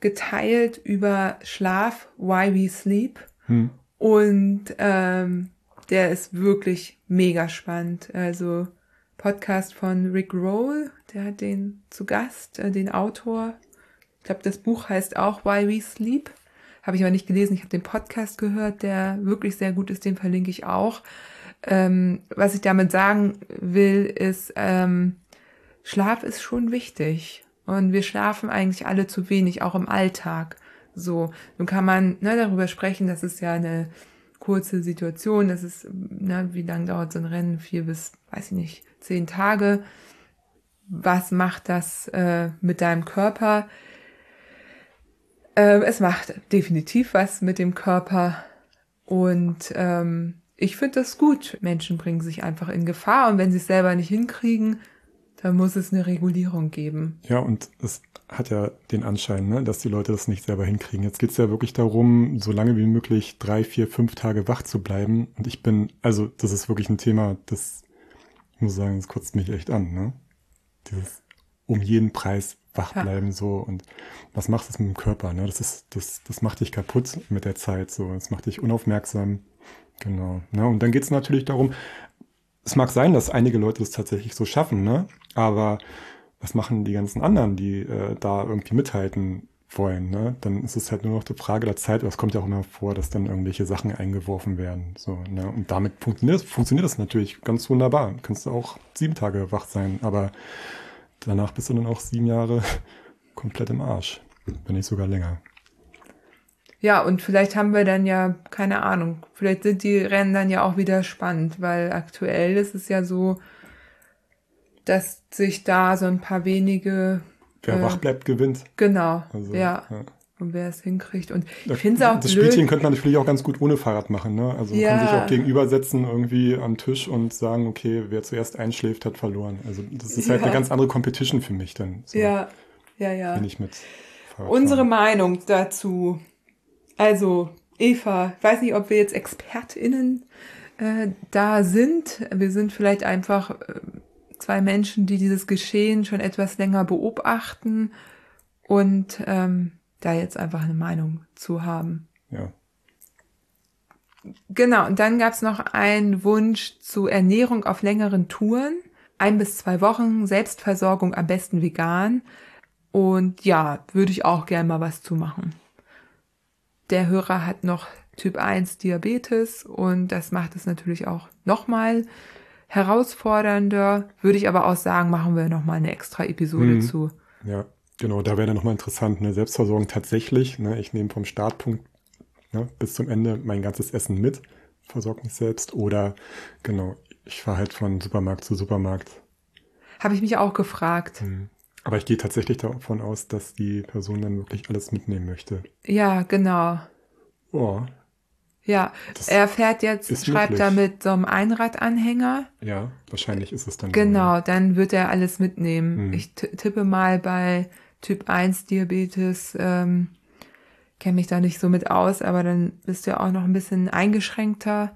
geteilt über Schlaf, Why We Sleep. Hm. Und ähm, der ist wirklich mega spannend. Also Podcast von Rick Roll, der hat den zu Gast, äh, den Autor. Ich glaube, das Buch heißt auch Why We Sleep. Habe ich aber nicht gelesen. Ich habe den Podcast gehört, der wirklich sehr gut ist. Den verlinke ich auch. Ähm, was ich damit sagen will, ist, ähm, Schlaf ist schon wichtig. Und wir schlafen eigentlich alle zu wenig, auch im Alltag. So, nun kann man ne, darüber sprechen, dass es ja eine kurze Situation. Das ist, ne, wie lange dauert so ein Rennen? Vier bis, weiß ich nicht, zehn Tage. Was macht das äh, mit deinem Körper? Äh, es macht definitiv was mit dem Körper. Und ähm, ich finde das gut. Menschen bringen sich einfach in Gefahr und wenn sie es selber nicht hinkriegen, dann muss es eine Regulierung geben. Ja, und es hat ja den Anschein, ne, dass die Leute das nicht selber hinkriegen. Jetzt geht's ja wirklich darum, so lange wie möglich drei, vier, fünf Tage wach zu bleiben. Und ich bin, also das ist wirklich ein Thema, das, ich muss sagen, das kotzt mich echt an. Ne? Dieses um jeden Preis wach bleiben ja. so und was macht das mit dem Körper? Ne? Das ist, das, das macht dich kaputt mit der Zeit so. Das macht dich unaufmerksam. Genau. Ne? Und dann geht's natürlich darum, es mag sein, dass einige Leute das tatsächlich so schaffen, ne? Aber was machen die ganzen anderen, die äh, da irgendwie mithalten wollen, ne? Dann ist es halt nur noch die Frage der Zeit, aber es kommt ja auch immer vor, dass dann irgendwelche Sachen eingeworfen werden. So, ne? Und damit funktioniert, funktioniert das natürlich ganz wunderbar. Kannst du auch sieben Tage wach sein, aber danach bist du dann auch sieben Jahre <laughs> komplett im Arsch. Wenn nicht sogar länger. Ja, und vielleicht haben wir dann ja, keine Ahnung, vielleicht sind die Rennen dann ja auch wieder spannend, weil aktuell ist es ja so, dass sich da so ein paar wenige Wer Äh, wach bleibt, gewinnt. Genau, Also, ja. ja. Und wer es hinkriegt. Und Ja, ich finde es auch das blöd. Spielchen könnte man natürlich auch ganz gut ohne Fahrrad machen. Ne? Also man kann Ja. sich auch gegenübersetzen irgendwie am Tisch und sagen, okay, wer zuerst einschläft, hat verloren. Also das ist halt Ja. eine ganz andere Competition für mich dann. So, ja, ja, ja. Wenn ich mit Fahrrad Unsere fahre. Meinung dazu. Also, Eva, ich weiß nicht, ob wir jetzt ExpertInnen äh, da sind. Wir sind vielleicht einfach äh, zwei Menschen, die dieses Geschehen schon etwas länger beobachten und ähm, da jetzt einfach eine Meinung zu haben. Ja. Genau, und dann gab's noch einen Wunsch zu Ernährung auf längeren Touren. Ein bis zwei Wochen, Selbstversorgung am besten vegan. Und ja, würde ich auch gern mal was zu machen. Der Hörer hat noch Typ 1 Diabetes und das macht es natürlich auch nochmal herausfordernder. Würde ich aber auch sagen, machen wir nochmal eine extra Episode Mhm. zu. Ja, genau, da wäre dann nochmal interessant, eine Selbstversorgung tatsächlich. Ne, ich nehme vom Startpunkt ne, bis zum Ende mein ganzes Essen mit, versorge mich selbst. Oder genau, ich fahre halt von Supermarkt zu Supermarkt. Habe ich mich auch gefragt. Mhm. Aber ich gehe tatsächlich davon aus, dass die Person dann wirklich alles mitnehmen möchte. Ja, genau. Oh, Ja, Das er fährt jetzt, schreibt möglich. da mit so einem Einradanhänger. ja, wahrscheinlich ist es dann. so, Genau, dann wird er alles mitnehmen. Mhm. Ich ti- tippe mal bei Typ 1 Diabetes, ähm, kenne mich da nicht so mit aus, aber dann bist du ja auch noch ein bisschen eingeschränkter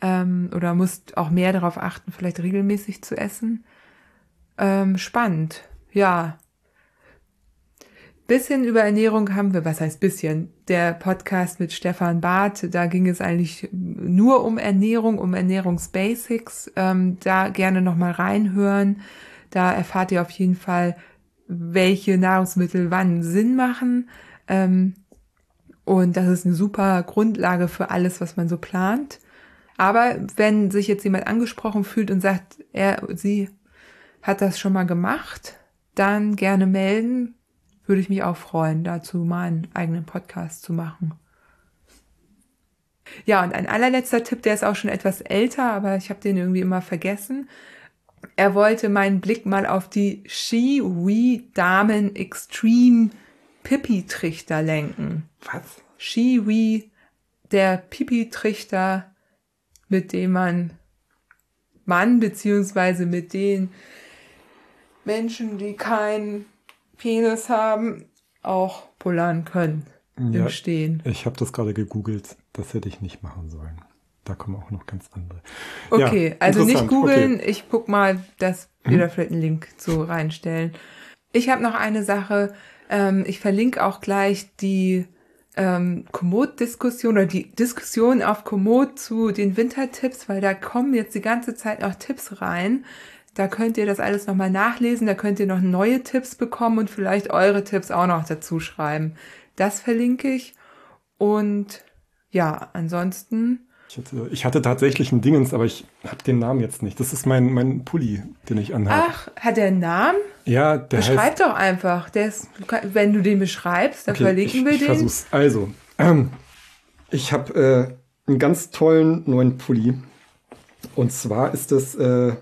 ähm, oder musst auch mehr darauf achten, vielleicht regelmäßig zu essen. Ähm, spannend, ja. Bisschen über Ernährung haben wir, was heißt bisschen? Der Podcast mit Stefan Barth, da ging es eigentlich nur um Ernährung, um Ernährungsbasics. Ähm, da gerne nochmal reinhören. Da erfahrt ihr auf jeden Fall, welche Nahrungsmittel wann Sinn machen. Ähm, und das ist eine super Grundlage für alles, was man so plant. Aber wenn sich jetzt jemand angesprochen fühlt und sagt, er, sie hat das schon mal gemacht, dann gerne melden. Würde ich mich auch freuen, dazu mal einen eigenen Podcast zu machen. Ja, und ein allerletzter Tipp, der ist auch schon etwas älter, aber ich habe den irgendwie immer vergessen. Er wollte meinen Blick mal auf die Shiwi Damen Extreme Pipi-Trichter lenken. Was? Shiwi, der Pipi-Trichter, mit dem man Mann beziehungsweise mit den Menschen, die keinen Penis haben, auch pullern können Ja. im Stehen. Ich habe das gerade gegoogelt. Das hätte ich nicht machen sollen. Da kommen auch noch ganz andere. Okay, Ja, also nicht googeln. Okay. Mhm. Ich guck mal, dass wir da vielleicht einen Link zu reinstellen. Ich habe noch eine Sache. Ähm, ich verlinke auch gleich die ähm, Komoot-Diskussion oder die Diskussion auf Komoot zu den Wintertipps, weil da kommen jetzt die ganze Zeit noch Tipps rein. Da könnt ihr das alles nochmal nachlesen. Da könnt ihr noch neue Tipps bekommen und vielleicht eure Tipps auch noch dazu schreiben. Das verlinke ich. Und ja, ansonsten Ich hatte, ich hatte tatsächlich einen Dingens, aber ich habe den Namen jetzt nicht. Das ist mein, mein Pulli, den ich anhabe. Ach, hat er einen Namen? ja, der Beschreib heißt. doch einfach. Der ist, wenn du den beschreibst, dann Okay, verlinken ich, wir ich den. versuch's. Also, ähm, ich habe äh, einen ganz tollen neuen Pulli. Und zwar ist das äh,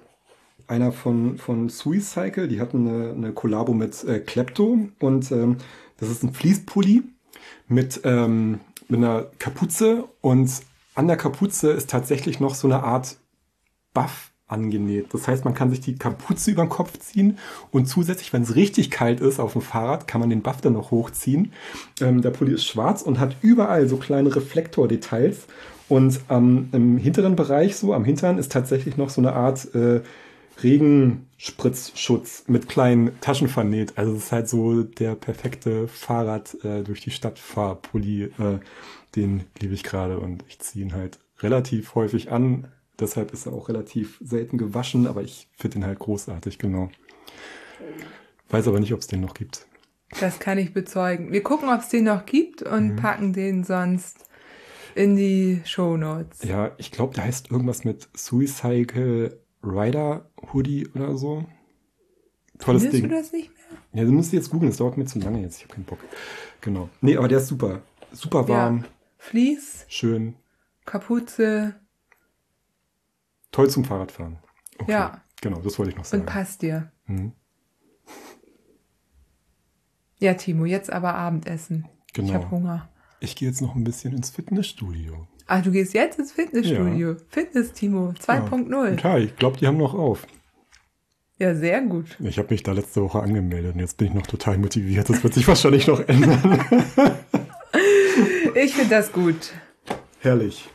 einer von, von Suicycle. Die hatten eine, eine Kollabo mit äh, Klepto. Und ähm, das ist ein Fließpulli mit, ähm, mit einer Kapuze. Und an der Kapuze ist tatsächlich noch so eine Art Buff angenäht. Das heißt, man kann sich die Kapuze über den Kopf ziehen und zusätzlich, wenn es richtig kalt ist auf dem Fahrrad, kann man den Buff dann noch hochziehen. Ähm, der Pulli ist schwarz und hat überall so kleine Reflektordetails. Und ähm, im hinteren Bereich, so am Hintern, ist tatsächlich noch so eine Art äh, Regenspritzschutz mit kleinen Taschen vernäht. Also es ist halt so der perfekte Fahrrad äh, durch die Stadt Fahrpulli. Äh, den liebe ich gerade und ich ziehe ihn halt relativ häufig an. Deshalb ist er auch relativ selten gewaschen, aber ich finde ihn halt großartig, genau. Weiß aber nicht, ob es den noch gibt. Das kann ich bezeugen. Wir gucken, ob es den noch gibt Mhm. und packen den sonst in die Shownotes. Ja, ich glaube, der heißt irgendwas mit Suicycle Rider Hoodie oder so. Tolles Findest Ding. du das nicht mehr? Ja, du musst jetzt googeln, das dauert mir zu lange jetzt. Ich habe keinen Bock. Genau. Nee, aber der ist super. Super warm, Ja. Vlies, schön, Kapuze toll zum Fahrradfahren. Okay. Ja. Genau, das wollte ich noch sagen. und passt dir. Mhm. <laughs> Ja, Timo, jetzt aber Abendessen. Genau. Ich habe Hunger. Ich gehe jetzt noch ein bisschen ins Fitnessstudio. Ah, du gehst jetzt ins Fitnessstudio. Fitness, Timo, 2.0. Ja, ich glaube, die haben noch auf. Ja, sehr gut. Ich habe mich da letzte Woche angemeldet und jetzt bin ich noch total motiviert. Das wird sich <laughs> wahrscheinlich noch ändern. Ich finde das gut. Herrlich.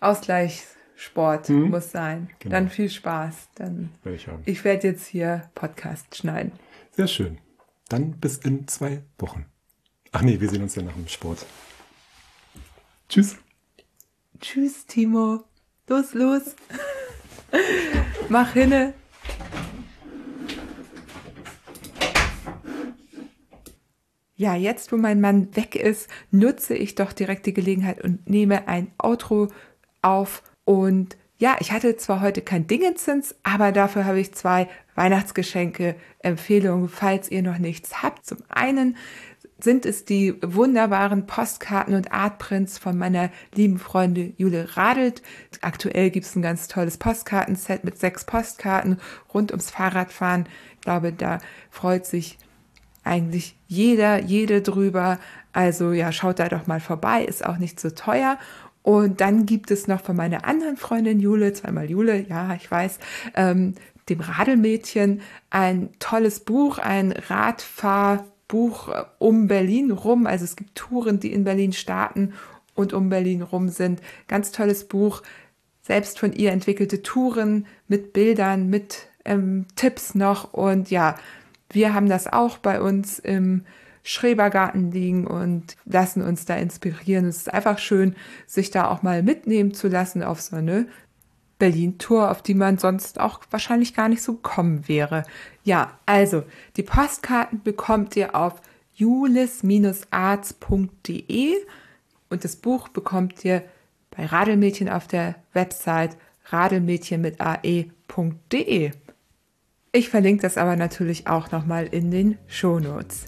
Ausgleichssport Mhm. muss sein. Genau. Dann viel Spaß. Dann Werde ich haben. ich werde jetzt hier Podcast schneiden. Sehr schön. Dann bis in zwei Wochen. Ach nee, wir sehen uns ja nach dem Sport. Tschüss. Tschüss, Timo. Los, los. Mach hinne. Ja, jetzt, wo mein Mann weg ist, nutze ich doch direkt die Gelegenheit und nehme ein Outro auf. Und ja, ich hatte zwar heute kein Dingenzins, aber dafür habe ich zwei Weihnachtsgeschenke, Empfehlungen, falls ihr noch nichts habt. Zum einen sind es die wunderbaren Postkarten und Artprints von meiner lieben Freundin Jule Radelt. Aktuell gibt es ein ganz tolles Postkartenset mit sechs Postkarten rund ums Fahrradfahren. Ich glaube, da freut sich eigentlich jeder, jede drüber. Also ja, schaut da doch mal vorbei, ist auch nicht so teuer. Und dann gibt es noch von meiner anderen Freundin Jule, zweimal Jule, ja, ich weiß, ähm, dem Radelmädchen, ein tolles Buch, ein Radfahrbuch äh, um Berlin rum. Also es gibt Touren, die in Berlin starten und um Berlin rum sind. Ganz tolles Buch, selbst von ihr entwickelte Touren mit Bildern, mit ähm, Tipps noch. Und ja, wir haben das auch bei uns im Schrebergarten liegen und lassen uns da inspirieren. Es ist einfach schön, sich da auch mal mitnehmen zu lassen auf so eine Berlin-Tour, auf die man sonst auch wahrscheinlich gar nicht so gekommen wäre. Ja, also die Postkarten bekommt ihr auf julis-arts.de und das Buch bekommt ihr bei Radelmädchen auf der Website radelmädchen mit ae.de. Ich verlinke das aber natürlich auch nochmal in den Shownotes.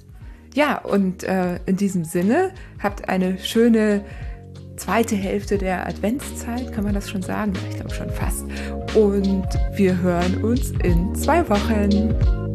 Ja, und äh, in diesem Sinne, habt eine schöne zweite Hälfte der Adventszeit, kann man das schon sagen? Ich glaube schon fast. Und wir hören uns in zwei Wochen.